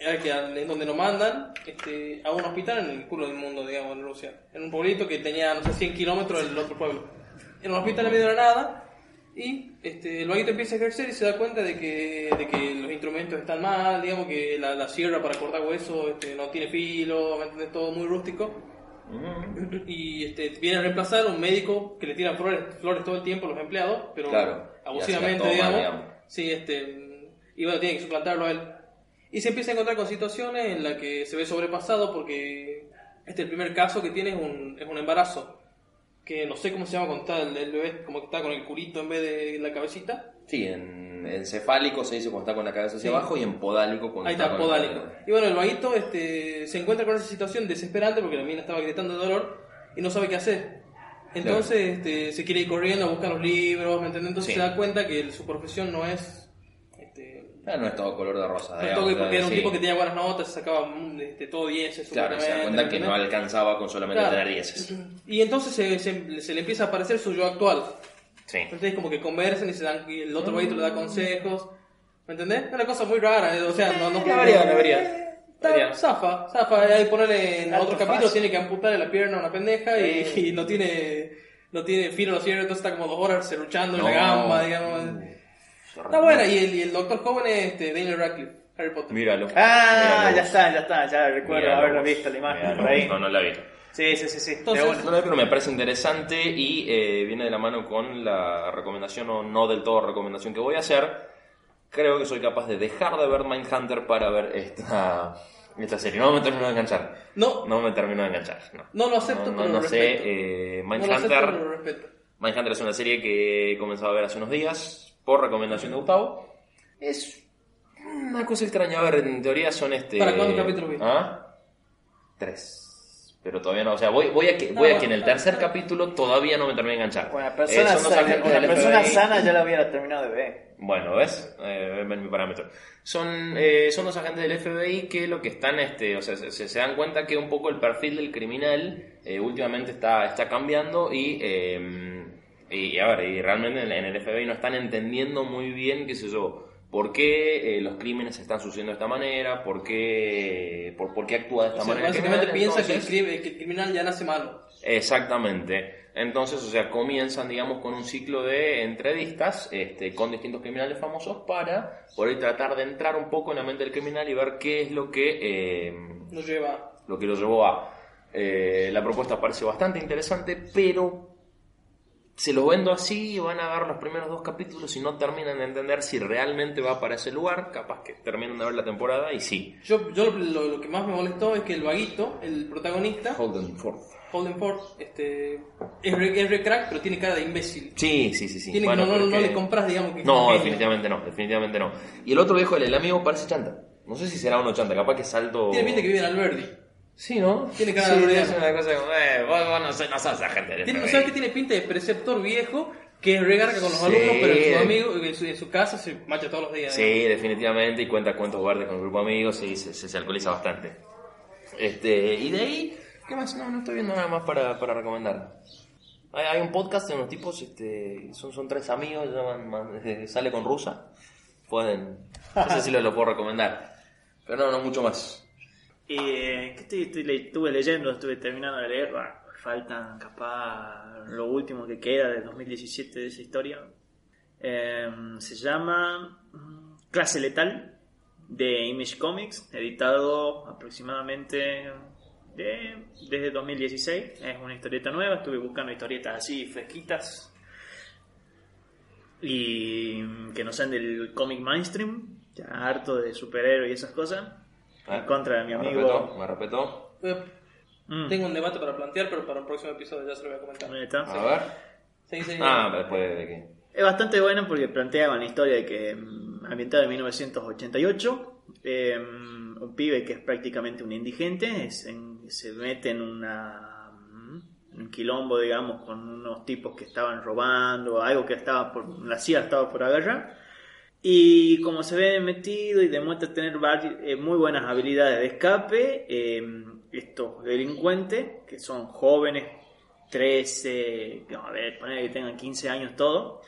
era en donde lo mandan este, a un hospital en el culo del mundo, digamos, en Rusia. En un pueblito que tenía, no sé, 100 kilómetros del otro pueblo. En un hospital en medio de la nada. Y este, el vaguito empieza a ejercer y se da cuenta de que, de que los instrumentos están mal, digamos que la, la sierra para cortar hueso este, no tiene filo, ¿me? Todo muy rústico y este, viene a reemplazar un médico que le tiran flores, flores todo el tiempo a los empleados, pero Claro, abusivamente, mal, digamos. digamos. Sí, este, y bueno, tiene que suplantarlo a él. Y se empieza a encontrar con situaciones en las que se ve sobrepasado porque este el primer caso que tiene es un, es un embarazo. Que no sé cómo se llama cuando está el, el bebé, como que está con el culito en vez de la cabecita. Sí, en encefálico se dice cuando está con la cabeza hacia Sí. abajo y en podálico cuando Ahí está, con la- podálico. Y bueno, el vaguito este, se encuentra con esa situación desesperante porque la mina estaba gritando de dolor y no sabe qué hacer. Entonces este, se quiere ir corriendo a buscar los libros, ¿me entiendes? Entonces Sí. se da cuenta que su profesión no es este, Ah, no es todo color de rosa. Digamos, todo porque era un sí. tipo que tenía buenas notas, sacaba mm, este, todo 10 Claro, se da cuenta que no alcanzaba con solamente Claro. tener 10. <clears throat> Y entonces se, se- se le empieza a aparecer su yo actual. Sí. Entonces como que conversan y, se dan, y el otro vaguito le da consejos. ¿Me entendés? Es una cosa muy rara. eh, O sea, no, no vería, la vería. La vería. Está, zafa, zafa. Ahí ponerle en Alto otro capítulo fácil. tiene que amputarle la pierna a una pendeja y, Eh. <laughs> y no tiene no tiene filo los cierres, entonces está como dos horas serruchando en No. la gamba, digamos. Está buena. Y el, y el doctor joven es este, Daniel Radcliffe, Harry Potter. Míralo. Ah, Míralo ya está, ya está, ya recuerdo Míralo haberlo visto la imagen Míralo por ahí. No, no la vi. Sí, sí, sí, sí. Entonces- una. No, no, pero me parece interesante y eh, viene de la mano con la recomendación o no del todo recomendación que voy a hacer. Creo que soy capaz de dejar de ver Mindhunter para ver esta, esta serie. No me termino de enganchar. No, No me termino de enganchar. No, No lo acepto, no, pero no lo sé. eh, no lo acepto, Mindhunter. Mindhunter es una serie que he comenzado a ver hace unos días por recomendación de Gustavo. Es una cosa extraña. A ver, en teoría son este. ¿Para cuándo capítulo viste? ¿Ah? Tres. Pero todavía no. O sea, voy, voy a que, voy a bueno, que en el tercer está- capítulo todavía no me termine de enganchar. Eh, persona, son dos sana, una persona sana ya la hubiera terminado de ver. Bueno, ¿ves? Eh, ven mi parámetro. Son, eh, son dos agentes del FBI que lo que están, este, o sea, se, se dan cuenta que un poco el perfil del criminal eh, últimamente está, está cambiando y, y, a ver, y realmente en, el FBI no están entendiendo muy bien, qué sé yo, por qué eh, los crímenes se están sucediendo de esta manera, por qué, por, por qué actúa de esta O sea, manera. básicamente piensa que el, que criminal ya nace malo. Exactamente. Entonces, o sea, comienzan, digamos, con un ciclo de entrevistas este, con distintos criminales famosos para por ahí tratar de entrar un poco en la mente del criminal y ver qué es lo que, eh, Nos lleva. lo, que lo llevó a... Eh, la propuesta parece bastante interesante, pero se lo vendo así y van a ver los primeros dos capítulos y no terminan de entender si realmente va para ese lugar, capaz que terminan de ver la temporada y sí. Yo, yo lo, lo que más me molestó es que el vaguito, el protagonista, Holden Ford. Holden Ford, este, es re, es re crack, pero tiene cara de imbécil. Sí, sí, sí, sí. Tiene Bueno, no, no, pero no le compras, digamos que es No, definitivamente no, definitivamente no. Y el otro viejo, el, el amigo, parece chanta. No sé si será un 80, capaz que salto. Tiene pinta que vive en Alberdi. Sí, ¿no? Tiene cara sí, de es una cosa como, eh, vos, vos no, sos, no sos agente del Tiene, FBI. ¿Sabes que tiene pinta de preceptor viejo? Que es regarca con los Sí. alumnos, pero en su amigo, en su, en su casa se macha todos los días. Sí, definitivamente, y cuenta cuentos verdes con el grupo de amigos y se, se, se alcoholiza bastante. Este, y de ahí, ¿qué más? No, no estoy viendo nada más para, para recomendar. Hay, hay un podcast de unos tipos, este, son, son tres amigos, llaman, man- eh, sale con rusa. Pueden, no sé si lo, lo puedo recomendar. Pero no, no mucho más. Eh, ¿qué estoy, estoy le- estuve leyendo, estuve terminando de leer, bah, faltan capaz lo último que queda del 2017 de esa historia. Eh, se llama mm, Clase Letal de Image Comics, editado aproximadamente de- desde 2016. Es una historieta nueva, estuve buscando historietas así fresquitas y mm, que no sean del cómic mainstream, ya harto de superhéroes y esas cosas. En contra de mi Me amigo. respeto, me respeto. Eh, Mm. Tengo un debate para plantear, pero para el próximo episodio ya se lo voy a comentar. Ahí está. A ver. Sí, sí. Ah, después de que. Es bastante bueno porque planteaban la historia de que, mm, ambientada en 1988, eh, un pibe que es prácticamente un indigente es en- se mete en una, mm, un quilombo, digamos, con unos tipos que estaban robando, algo que estaba por, la CIA estaba por agarrar. Y como se ve metido y demuestra tener vari- eh, muy buenas habilidades de escape, eh, estos delincuentes, que son jóvenes, 13, no, a ver, poner que tengan 15 años todo,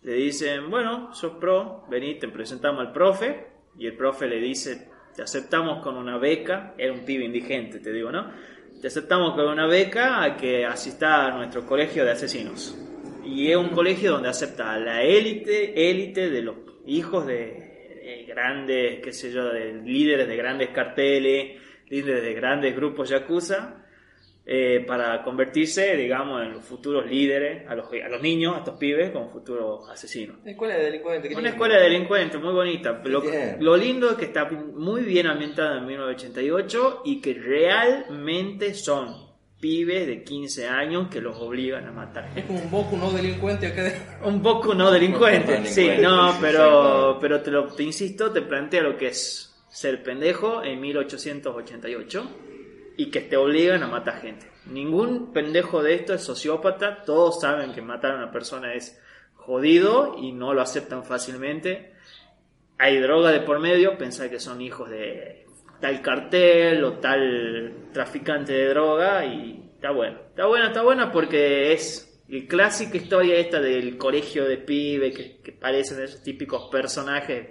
le dicen, bueno, sos pro, vení, te presentamos al profe, y el profe le dice, te aceptamos con una beca, era un pibe indigente, te digo, ¿no? Te aceptamos con una beca a que asista a nuestro colegio de asesinos. Y es un colegio donde acepta a la élite, élite de los hijos de, de grandes, qué sé yo, de líderes de grandes carteles, líderes de grandes grupos yakuza, eh, para convertirse, digamos, en los futuros líderes, a los, a los niños, a estos pibes, como futuros asesinos. Escuela de delincuentes. Una escuela de delincuentes muy bonita. Lo, lo lindo es que está muy bien ambientada en 1988 y que realmente son pibes de 15 años que los obligan a matar. Es como un Boku no delincuente acá de... <laughs> Un poco no delincuente, sí, no, pero, pero te, lo, te insisto, te plantea lo que es ser pendejo en 1888 y que te obligan a matar gente. Ningún pendejo de esto es sociópata, todos saben que matar a una persona es jodido y no lo aceptan fácilmente. hay droga de por medio, pensar que son hijos de tal cartel o tal traficante de droga y está bueno. Está bueno, está bueno porque es el clásica historia esta del colegio de pibe que, que parecen esos típicos personajes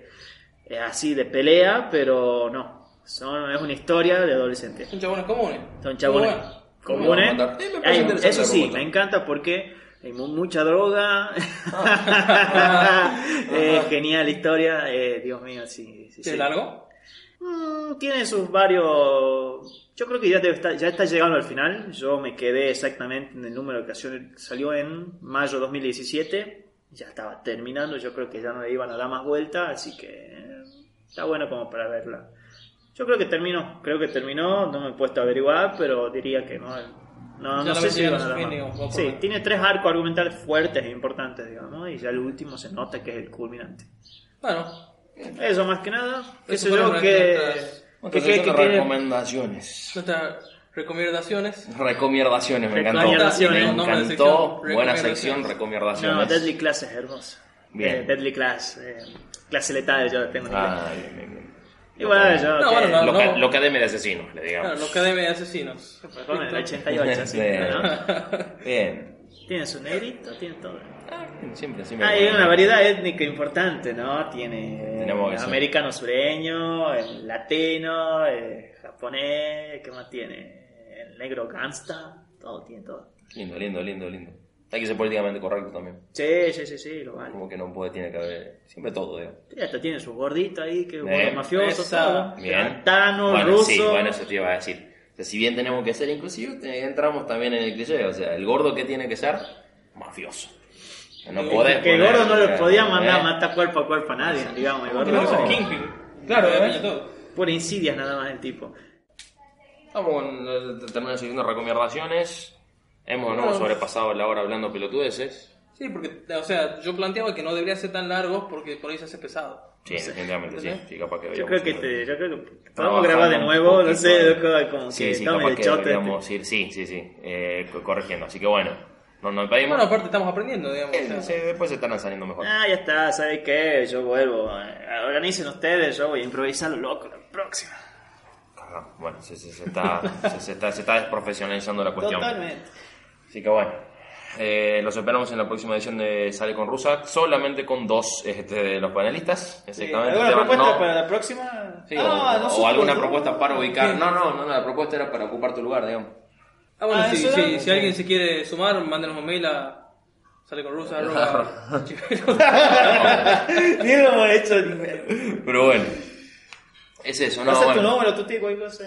eh, así de pelea, pero no. Son, es una historia de adolescentes. Son chabones comunes. Son chabones comunes. Interesante eso sí, me encanta porque hay mu- mucha droga. Ah. <laughs> Eh, genial historia. eh, Dios mío, sí. sí, ¿Sí, sí. largo? Mm, tiene sus varios. Yo creo que ya, estar, ya está llegando al final. Yo me quedé exactamente en el número que salió- salió en mayo 2017. Ya estaba terminando. Yo creo que ya no le iban a dar más vuelta. Así que eh, está bueno como para verla. Yo creo que terminó. Creo que terminó. No me he puesto a averiguar, pero diría que no. No, no sé si iban a dar más. Sí, tiene tres arcos argumentales fuertes e importantes, digamos. Y ya el último se nota que es el culminante. Bueno, Eso más que nada. ¿Qué Eso sé yo que. que- que- que- recomendaciones. nuestras recomendaciones. Recomendaciones, me encantó. Recomendaciones, Me encantó. sección, Buena sección, recomendaciones. No, Deadly Class es hermoso. Bien. Eh, Deadly Class. eh, clase letal, yo tengo. Ah, bien, bien, bien. Y bueno, yo. No, que- bueno, no. Loca- Lo academia de asesinos, le digamos. Claro, los academia de asesinos. Con el 88, así, <laughs> Bien. ¿no? Bien. Tiene su negrito, tiene todo. Ah, siempre, siempre. Ah, hay una variedad étnica importante, ¿no? Tiene Tenemos eh, eso. americano sureño, el latino, el japonés, ¿qué más tiene? El negro gangsta, todo, tiene todo. Lindo, lindo, lindo, lindo. Hay que ser políticamente correcto también. Sí, sí, sí, sí, lo vale. Como que no puede, tiene que haber. Siempre todo, digamos. Sí, hasta tiene su gordito ahí, que es gordo mafioso, todo. Bien. Tano, bueno, ruso. sí, bueno, eso te iba a decir. O sea, si bien tenemos que ser inclusivos, entramos también en el cliché. O sea, el gordo que tiene que ser mafioso. No Que- podés que gordo no le podía mandar ¿eh? a matar cuerpo a cuerpo a nadie, digamos. El gordo No. Kingpin. Claro, ¿eh? daña todo. Por insidias nada más el tipo. Con eh, terminar siguiendo recomendaciones. Hemos ¿no? Sobrepasado la hora hablando pelotudeces. Sí, porque, o sea, yo planteaba que no debería ser tan largo porque por ahí se hace pesado. Sí, definitivamente, sí. Sí. capaz que Yo creo que, te, yo creo que podemos grabar de nuevo, no sé, como- Sí, que sí, estamos capaz el que chote. este. ir, sí, sí, sí, eh, co- corrigiendo. Así que bueno, no nos. Bueno, aparte estamos aprendiendo, digamos. o sea. sí, después se estarán saliendo mejor. Ah, ya está, ¿sabes qué? Yo vuelvo. eh, Organicen ustedes, yo voy a improvisar lo loco la próxima. Ajá, Bueno, se, se- se está, se, se está, se está desprofesionalizando la cuestión. Totalmente. Así que bueno, eh, los esperamos en la próxima edición de Sale con Rusa, solamente con dos este, de los panelistas. Exactamente. ¿Alguna Esteban, propuesta no- para la próxima? Sí, Ah, o, o alguna propuesta para ubicar. No, no, no, la propuesta era para ocupar tu lugar, digamos. Ah, bueno, Ah, si, si, si alguien se quiere sumar, mándenos un mail a sale con rusa <laughs> Ni lo hemos hecho ni Pero bueno, es eso, ¿no? Pasa tu Bueno. número, tú te cualquier cosa.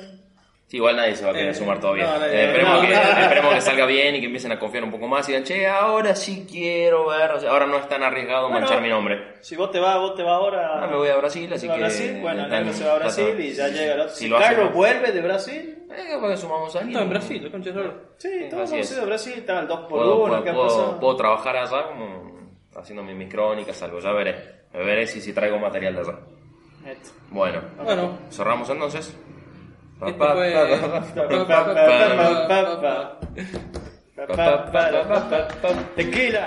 Sí, igual nadie se va a querer Eh, sumar todavía. no, nadie- Eh, esperemos, no, que, no. esperemos que salga bien y que empiecen a confiar un poco más y digan, che, ahora sí quiero ver, o sea, ahora no es tan arriesgado Bueno. manchar mi nombre. Si vos te vas, vos te vas ahora. Ah, me voy a Brasil, así ¿Se va a que... Brasil? Bueno, Negro se va a Brasil y ya llega el otro. Si Si lo Carlos vuelve de Brasil. Eh, capaz que sumamos a alguien. No, en Brasil, la concha. Sí, Sí, todos hemos ido a Brasil, estaba el 2 por Puedo, 1 puedo, ¿qué ha puedo- puedo trabajar allá como haciendo mis, mis crónicas, algo, ya veré. Me veré si, si traigo material de allá. Esto. Bueno, Bueno, cerramos entonces. Este. Tequila.